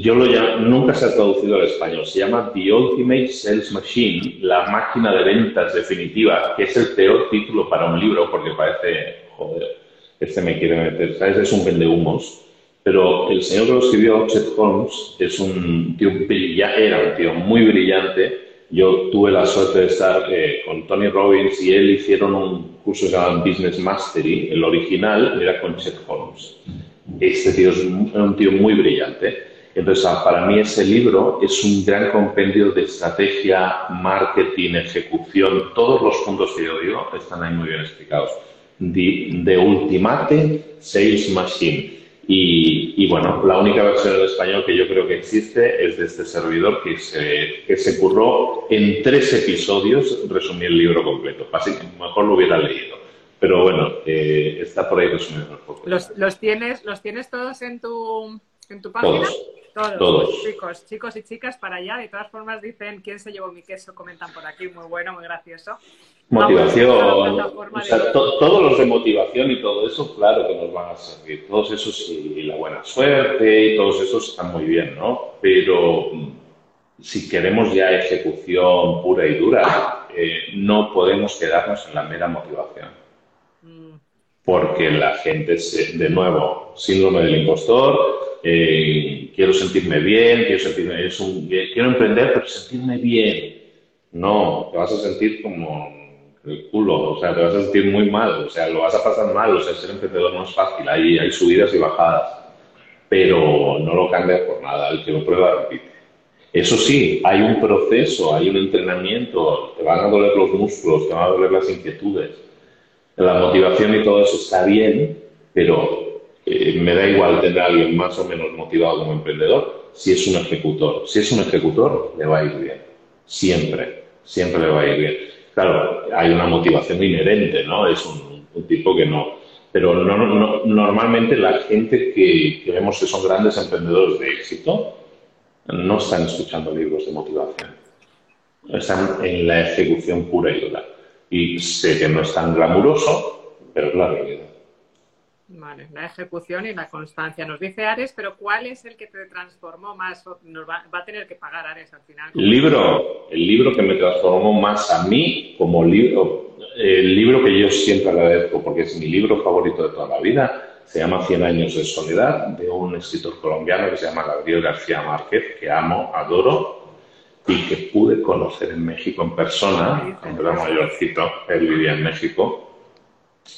yo lo llamo, nunca se ha traducido al español, se llama The Ultimate Sales Machine, la máquina de ventas definitiva, que es el peor título para un libro porque parece, joder, este me quiere meter, ¿sabes? Es un vendehumos. Pero el señor que lo escribió, Chet Holmes, es un tío era un tío muy brillante. Yo tuve la suerte de estar eh, con Tony Robbins y él hicieron un curso llamado Business Mastery. El original era con Chet Holmes este tío es un, tío muy brillante. Entonces, ah, para mí ese libro es un gran compendio de estrategia, marketing, ejecución. Todos los puntos que yo digo están ahí muy bien explicados. De, Ultimate Sales Machine. Y, bueno, la única versión en español que yo creo que existe es de este servidor que se, que se curró en tres episodios resumir el libro completo. Así que mejor lo hubiera leído. Pero bueno, eh, está por ahí resumido ¿Los, los, tienes, ¿Los tienes todos en tu, en tu página? Todos. Todos, Chicos, chicos y chicas para allá. De todas formas dicen, ¿quién se llevó mi queso? Comentan por aquí. Muy bueno, muy gracioso. Motivación. O sea, todos los de motivación y todo eso, claro que nos van a servir. Todos esos y la buena suerte y todos esos están muy bien, ¿no? Pero mm, si queremos ya ejecución pura y dura, eh, no podemos quedarnos en la mera motivación porque la gente, se, de nuevo, síndrome del impostor, eh, quiero sentirme bien, quiero, sentirme, es un, quiero emprender, pero sentirme bien. No, te vas a sentir como el culo, o sea, te vas a sentir muy mal, o sea, lo vas a pasar mal, o sea, ser emprendedor no es fácil, hay, hay subidas y bajadas, pero no lo cambias por nada, el que lo prueba repite. Eso sí, hay un proceso, hay un entrenamiento, te van a doler los músculos, te van a doler las inquietudes, la motivación y todo eso está bien, pero eh, me da igual tener a alguien más o menos motivado como emprendedor si es un ejecutor. Si es un ejecutor, le va a ir bien. Siempre, siempre le va a ir bien. Claro, hay una motivación inherente, ¿no? Es un, tipo que no. Pero no, normalmente la gente que, que vemos que son grandes emprendedores de éxito no están escuchando libros de motivación. Están en la ejecución pura y dura. Y sé que no es tan glamuroso, pero es la realidad. Vale, la ejecución y la constancia. Nos dice Ares, pero ¿cuál es el que te transformó más? Nos va, a tener que pagar Ares al final. El libro, el libro que me transformó más a mí como libro, el libro que yo siempre agradezco porque es mi libro favorito de toda la vida, se llama Cien años de soledad, de un escritor colombiano que se llama Gabriel García Márquez, que amo, adoro, y que pude conocer en México en persona, cuando era mayorcito, él vivía en México,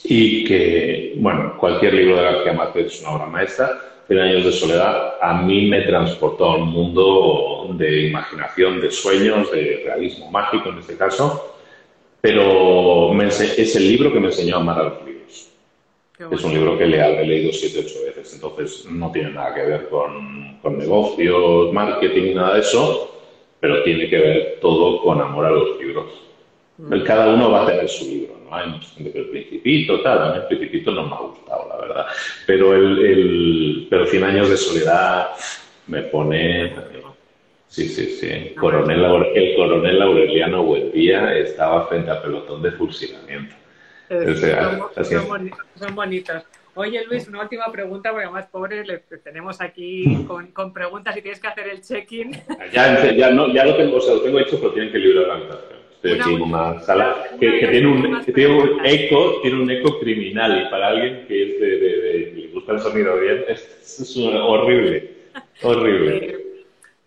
y que, bueno, cualquier libro de García Márquez es una obra maestra. Cien años de soledad a mí me transportó a un mundo de imaginación, de sueños, de realismo mágico en este caso, pero es el libro que me enseñó a amar a los libros. Es un libro que le he leído siete, ocho veces, entonces no tiene nada que ver con, con negocios, marketing nada de eso, pero tiene que ver todo con amor a los libros. Mm. Cada uno va a tener su libro, ¿no? Hay el Principito, tal, a mí el Principito no me ha gustado, la verdad. Pero el, el pero Cien años de soledad me pone... Sí, sí, sí. El coronel, el coronel Aureliano Buendía estaba frente al pelotón de fusilamiento. son bonitos. Oye, Luis, una última pregunta, porque más pobre le tenemos aquí con, con, preguntas y tienes que hacer el check-in. Ya, ya, no, ya lo tengo, o sea, lo tengo hecho, pero tienen que librar la habitación. Estoy aquí en una sala que, tiene, un, tiene un eco, tiene un eco criminal y para alguien que es de, de, de, le gusta el sonido bien, es, es horrible, horrible. Eh,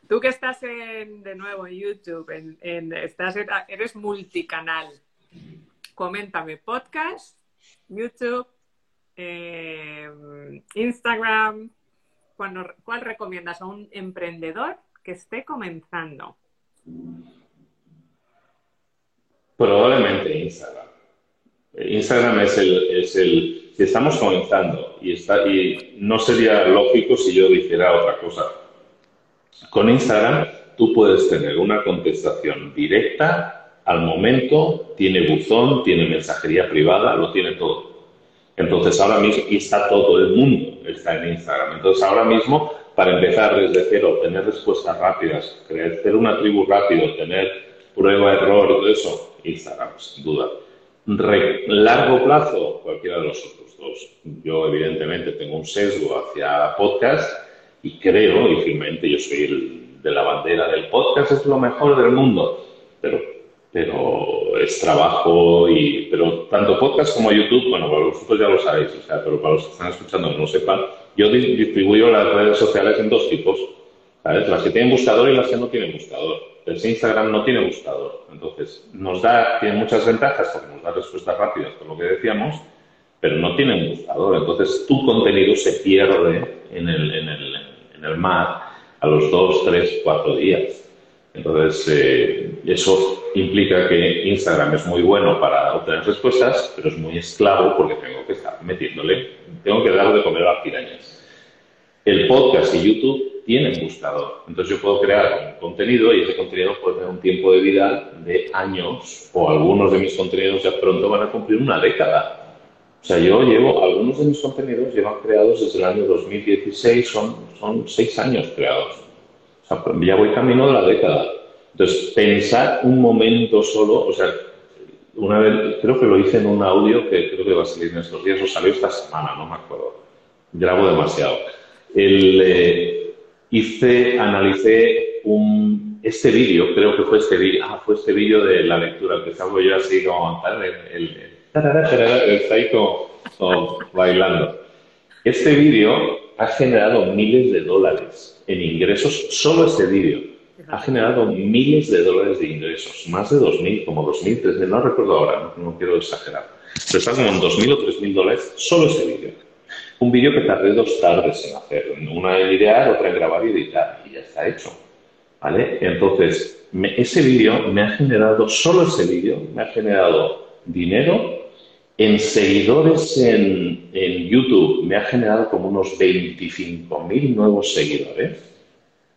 tú que estás en, de nuevo en YouTube, en, en, estás, eres multicanal. Coméntame, podcast, YouTube, eh, Instagram. ¿Cuál recomiendas a un emprendedor que esté comenzando? Probablemente Instagram. Instagram es el, es el, si estamos comenzando y, está, y no sería lógico si yo dijera otra cosa. Con Instagram tú puedes tener una contestación directa al momento, tiene buzón, tiene mensajería privada, lo tiene todo. Entonces ahora mismo, y está todo el mundo, está en Instagram. Entonces ahora mismo, para empezar desde cero, tener respuestas rápidas, crecer una tribu rápido, tener prueba, error todo eso, Instagram, sin duda. largo plazo, cualquiera de los otros dos. Yo, evidentemente, tengo un sesgo hacia podcast y creo, y firmemente, yo soy el de la bandera del podcast, es lo mejor del mundo. Pero, pero es trabajo y. Pero tanto podcast como YouTube, bueno, para vosotros ya lo sabéis, o sea, pero para los que están escuchando que no sepan, yo distribuyo las redes sociales en dos tipos. ¿sabes? Las que tienen buscador y las que no tienen buscador el Instagram no tiene buscador. Entonces, nos da, tiene muchas ventajas porque nos da respuestas rápidas con lo que decíamos, pero no tiene buscador. Entonces, tu contenido se pierde en el, en el, en el mar a los dos, tres, cuatro días. Entonces, eh, eso implica que Instagram es muy bueno para obtener respuestas, pero es muy esclavo porque tengo que estar metiéndole, tengo que darle de comer a las pirañas. El podcast y YouTube tienen buscador. Entonces yo puedo crear un contenido y ese contenido puede tener un tiempo de vida de años o algunos de mis contenidos ya pronto van a cumplir una década. O sea, yo llevo, algunos de mis contenidos llevan creados desde el año 2016, son, son seis años creados. Sea, ya voy camino de la década. Entonces, pensar un momento solo, o sea, una vez, creo que lo hice en un audio que creo que va a salir en estos días, o salió esta semana, no me acuerdo. Grabo demasiado. El, eh, hice, analicé un, este vídeo, creo que fue este vídeo, ah, fue este vídeo de la lectura, que salgo yo así como, el, el, el, está ahí como, bailando. Este vídeo ha generado miles de dólares en ingresos, solo este vídeo. Ha generado miles de dólares de ingresos, más de 2.000, como 2.000, 3.000, no recuerdo ahora, no, no quiero exagerar. Pero está como en 2.000 o 3.000 dólares solo este vídeo. Un vídeo que tardé dos tardes en hacer, una en idear, otra en grabar y editar, y ya está hecho. ¿Vale? Entonces, ese vídeo me ha generado, solo ese vídeo, me ha generado dinero en seguidores en, en, YouTube me ha generado como unos 25.000 nuevos seguidores.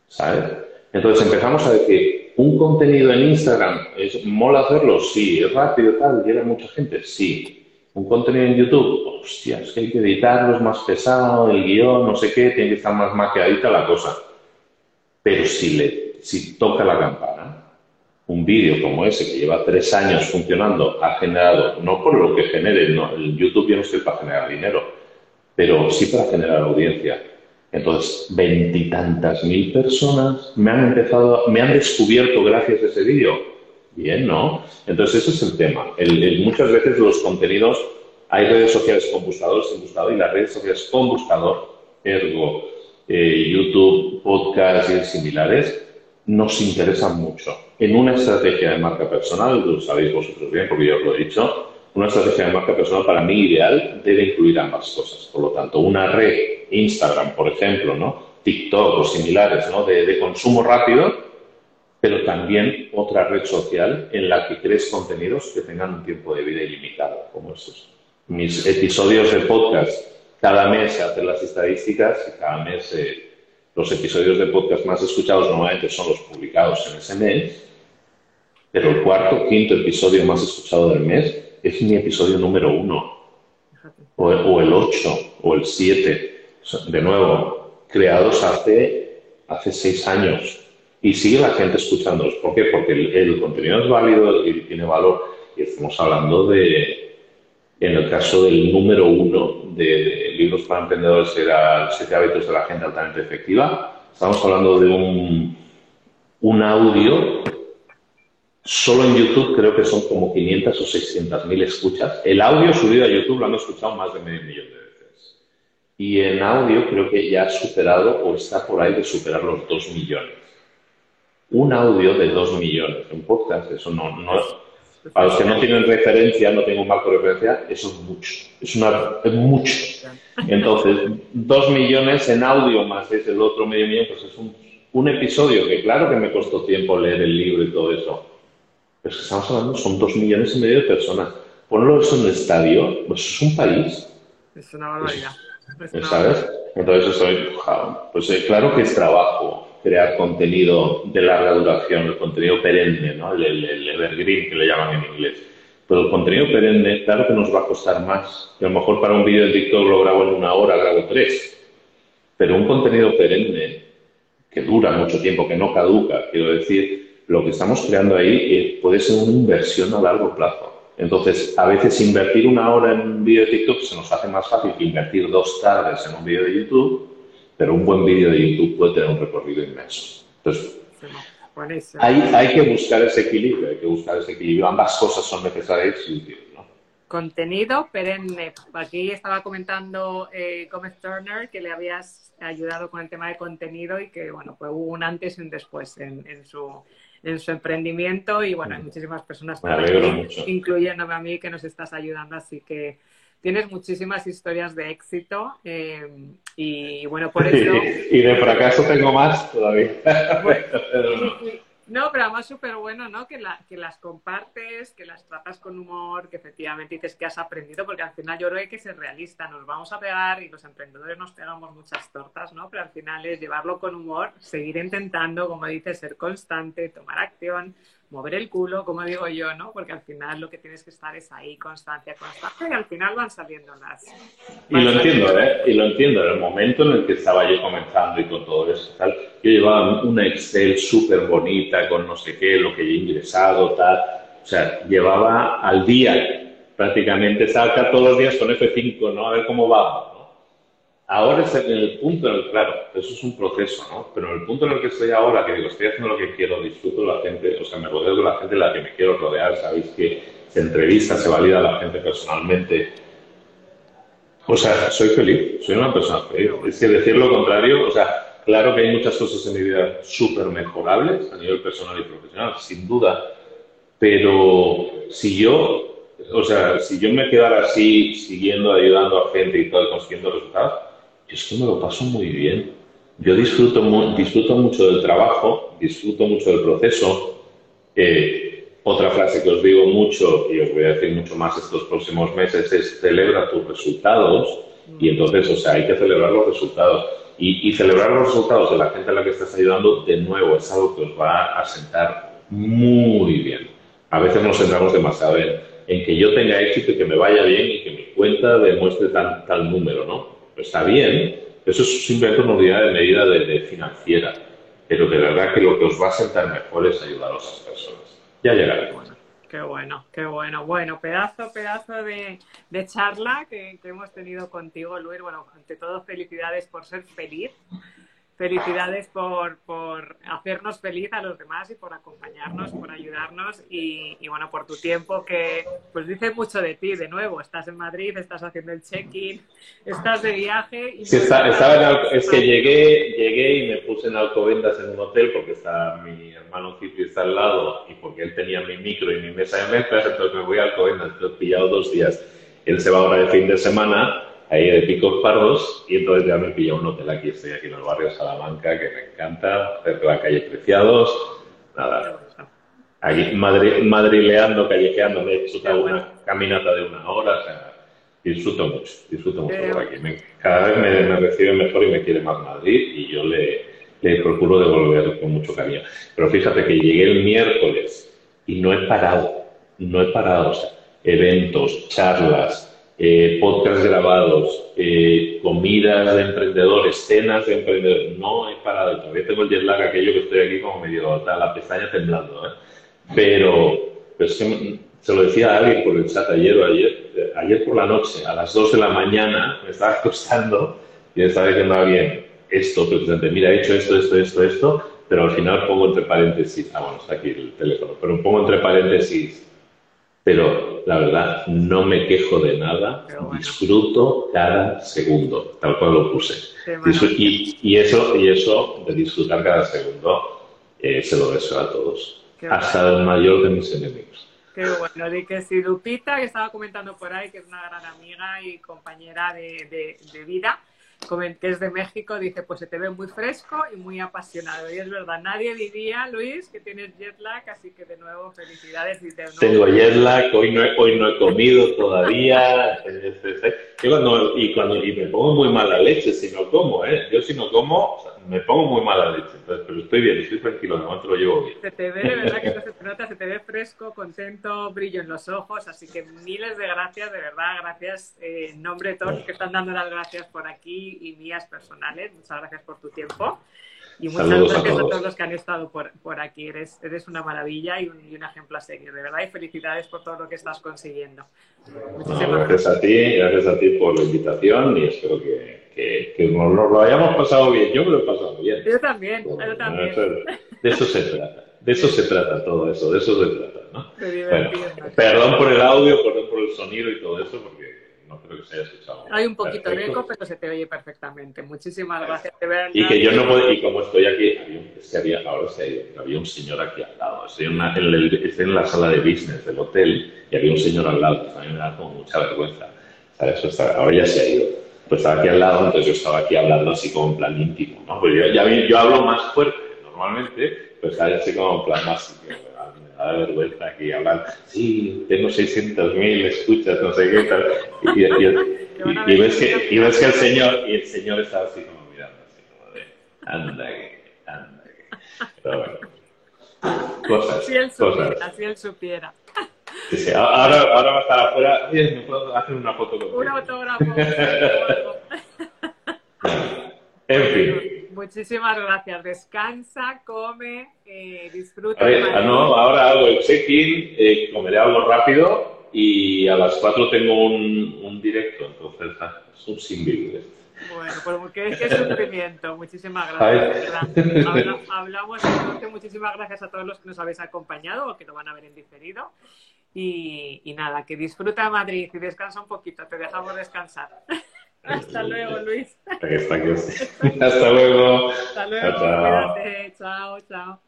¿Sabes? Entonces empezamos a decir, ¿un contenido en Instagram es mola hacerlo? Sí. ¿Es rápido tal? ¿Llega mucha gente? Sí. Un contenido en YouTube, hostia, es que hay que editarlo, es más pesado, el guion, no sé qué, tiene que estar más maqueadita la cosa. Pero si, le, si toca la campana, un vídeo como ese que lleva tres años funcionando ha generado, no por lo que genere, no, el YouTube yo no estoy para generar dinero, pero sí para generar audiencia. Entonces, veintitantas mil personas me han empezado, me han descubierto gracias a ese vídeo Bien, ¿no? Entonces, ese es el tema. muchas veces los contenidos, hay redes sociales con buscador, sin buscador, y las redes sociales con buscador, ergo, eh, YouTube, podcast y similares, nos interesan mucho. En una estrategia de marca personal, lo sabéis vosotros bien, porque yo os lo he dicho, una estrategia de marca personal para mí ideal debe incluir ambas cosas. Por lo tanto, una red, Instagram, por ejemplo, ¿no? TikTok o similares, ¿no? de consumo rápido, pero también otra red social en la que crees contenidos que tengan un tiempo de vida ilimitado, como esos. Mis episodios de podcast, cada mes se hacen las estadísticas y cada mes eh, los episodios de podcast más escuchados normalmente son los publicados en ese mes, pero el cuarto, quinto episodio más escuchado del mes es mi episodio número uno, o, o el ocho, o el siete, de nuevo, creados hace, hace seis años y sigue la gente escuchándolos. ¿Por qué? Porque el, contenido es válido y tiene valor. Y estamos hablando de, en el caso del número uno de, libros para emprendedores, era Siete hábitos de la gente altamente efectiva. Estamos hablando de un, un audio. Solo en YouTube creo que son como 500 o 600 mil escuchas. El audio subido a YouTube lo han escuchado más de medio millón de veces. Y en audio creo que ya ha superado o está por ahí de superar los 2 millones un audio de dos millones. Un podcast, eso no, para los que no tienen referencia, no tengo un marco de referencia, eso es mucho. Es, una, es mucho. Entonces, dos millones en audio más es el otro medio millón, pues es un, un episodio que claro que me costó tiempo leer el libro y todo eso. Pero es que estamos hablando, son dos millones y medio de personas. Ponlo eso en el estadio, pues es un país. Es una barbaridad. ¿Sabes? Entonces, eso, pues eh, claro que es trabajo crear contenido de larga duración, el contenido perenne, ¿no? el, evergreen que le llaman en inglés. Pero el contenido perenne, claro que nos va a costar más. a lo mejor para un vídeo de TikTok lo grabo en una hora, grabo tres. Pero un contenido perenne, que dura mucho tiempo, que no caduca, quiero decir, lo que estamos creando ahí eh, puede ser una inversión a largo plazo. Entonces, a veces invertir una hora en un vídeo de TikTok se nos hace más fácil que invertir dos tardes en un vídeo de YouTube, pero un buen vídeo de YouTube puede tener un recorrido inmenso. Entonces, hay, hay, que buscar ese equilibrio, hay que buscar ese equilibrio. Ambas cosas son necesarias y útiles. ¿no? Contenido perenne. Aquí estaba comentando eh, Gómez Turner que le habías ayudado con el tema de contenido y que, bueno, fue un antes y un después en, en su en su emprendimiento y bueno, hay muchísimas personas, incluyéndome a mí, que nos estás ayudando, así que tienes muchísimas historias de éxito eh, y bueno, por eso... y de fracaso tengo más todavía. No, pero además súper bueno, ¿no? Que, la, que las compartes, que las tratas con humor, que efectivamente dices que has aprendido, porque al final yo creo que hay que ser realista, nos vamos a pegar y los emprendedores nos pegamos muchas tortas, ¿no? Pero al final es llevarlo con humor, seguir intentando, como dices, ser constante, tomar acción, mover el culo, como digo yo, ¿no? Porque al final lo que tienes que estar es ahí, constancia, constancia, y al final van saliendo las... Y lo entiendo, ¿eh? Y lo entiendo. En el momento en el que estaba yo comenzando y con todo eso, tal, yo llevaba una Excel súper bonita con no sé qué, lo que he ingresado, tal. O sea, llevaba al día prácticamente, saca todos los días con F5, ¿no? A ver cómo va. Ahora es en el punto en el, claro, eso es un proceso, ¿no? Pero en el punto en el que estoy ahora, que digo, estoy haciendo lo que quiero, disfruto de la gente, o sea, me rodeo de la gente de la que me quiero rodear, sabéis que se entrevista, se valida a la gente personalmente. O sea, soy feliz, soy una persona feliz. Es que decir lo contrario, o sea, claro que hay muchas cosas en mi vida súper mejorables a nivel personal y profesional, sin duda, pero si yo, o sea, si yo me quedara así, siguiendo, ayudando a gente y todo, consiguiendo resultados, esto me lo paso muy bien. Yo disfruto, disfruto mucho del trabajo, disfruto mucho del proceso. Eh, otra frase que os digo mucho y os voy a decir mucho más estos próximos meses es celebra tus resultados. Y entonces, o sea, hay que celebrar los resultados. Y, celebrar los resultados de la gente a la que estás ayudando, de nuevo, es algo que os va a sentar muy bien. A veces nos centramos demasiado en, en que yo tenga éxito y que me vaya bien y que mi cuenta demuestre tal número, ¿no? Está bien, eso es simplemente una unidad de medida financiera, pero de verdad que lo que os va a sentar mejor es ayudar a esas personas. Ya llegará. Bueno, qué bueno, qué bueno. Bueno, pedazo, pedazo de, charla que, hemos tenido contigo, Luis. Bueno, ante todo, felicidades por ser feliz felicidades por, por, hacernos feliz a los demás y por acompañarnos, por ayudarnos y, bueno, por tu tiempo que pues dice mucho de ti, de nuevo, estás en Madrid, estás haciendo el check-in, estás de viaje. Y es que llegué, llegué y me puse en Alcobendas en un hotel porque está mi hermano Cipri está al lado y porque él tenía mi micro y mi mesa de mezclas, entonces me voy a Alcobendas, he pillado dos días. Él se va ahora de fin de semana ahí de picos pardos y entonces ya me pillado un hotel aquí, estoy aquí en el barrio Salamanca, que me encanta, cerca de la calle Preciados, nada, aquí madrileando, callejeando, me he hecho una caminata de una hora, o sea, disfruto mucho, disfruto mucho por aquí. cada vez me, recibe mejor y me quiere más Madrid y yo le, le procuro devolver con mucho cariño. Pero fíjate que llegué el miércoles y no he parado, no he parado, o sea, eventos, charlas, eh, podcasts grabados, eh, comidas de emprendedores, cenas de emprendedores. No he parado, todavía tengo el jet lag aquello que estoy aquí como medio la pestaña temblando. ¿eh? Pero, se lo decía a alguien por el chat ayer o ayer, ayer por la noche, a las 2 de la mañana, me estaba acostando y me estaba diciendo a alguien esto, precisamente, mira, he hecho esto, esto, esto, esto, pero al final pongo entre paréntesis, ah, bueno, está aquí el teléfono, pero pongo entre paréntesis pero la verdad no me quejo de nada, disfruto cada segundo, tal cual lo puse. Y, eso, y eso de disfrutar cada segundo eh, se lo deseo a todos, hasta el mayor de mis enemigos. Qué bueno, de que si Lupita, que estaba comentando por ahí, que es una gran amiga y compañera de, de vida, que es de México, dice, pues se te ve muy fresco y muy apasionado. Y es verdad, nadie diría, Luis, que tienes jet lag, así que de nuevo felicidades. Y Tengo jet lag, hoy no, he, hoy no he comido todavía. y, cuando, y, cuando, y me pongo muy mala leche si no como, ¿eh? Yo si no como, me pongo muy mala leche. Entonces, pero estoy bien, estoy tranquilo, de momento lo llevo bien. Se te ve, de verdad que no se te nota, se te ve fresco, contento, brillo en los ojos, así que miles de gracias, de verdad, gracias eh, en nombre de todos los que están dando las gracias por aquí y mías personales. Muchas gracias por tu tiempo. Y muchas gracias a todos. los que han estado por, por aquí. Eres, eres una maravilla y un, y un, ejemplo a seguir, de verdad. Y felicidades por todo lo que estás consiguiendo. gracias a ti, gracias a ti por la invitación y espero que, que, que nos, lo hayamos pasado bien. Yo me lo he pasado bien. Yo también, yo también. De eso se trata. De eso se trata todo eso, de eso se trata, ¿no? Bueno, perdón por el audio, perdón por el sonido y todo eso, porque no creo que se haya escuchado. Hay un poquito de eco, pero se te oye perfectamente. Muchísimas gracias. De verdad. Y que yo no puedo, y como estoy aquí, es que había, ahora se ha ido, había un señor aquí al lado. Estoy en, una, en, el, estoy en la sala de business del hotel y había un señor al lado, que también me da como mucha vergüenza. ¿sabes? Ahora ya se ha ido. Pues estaba aquí al lado, entonces yo estaba aquí hablando así como en plan íntimo, ¿no? Pues yo, ya, yo hablo más fuerte normalmente, pues así como en plan más da vergüenza aquí hablar, sí, tengo 600.000 escuchas, no sé qué tal. Y, y, ves que, y ves que el señor, y el señor está así como mirando, así como de, anda que, anda que. Pero bueno, cosas, si él supiera, cosas. Si él supiera. Sí, sí. Ahora, ahora va a estar afuera, ¿me puedo hacer una foto contigo? Un autógrafo. en fin. Muchísimas gracias. Descansa, come, eh, disfruta. Ah, no, ahora hago el check-in, eh, comeré algo rápido y a las 4 tengo un, un directo, entonces ah, es un single. Bueno, pues qué, qué sufrimiento. Muchísimas gracias. Hablamos entonces. Muchísimas gracias a todos los que nos habéis acompañado o que lo van a ver en diferido. Y, y nada, que disfruta Madrid y descansa un poquito. Te dejamos descansar. Hasta luego, Luis. Hasta luego. Hasta luego. Chao, chao. Cuídate. Chao, chao.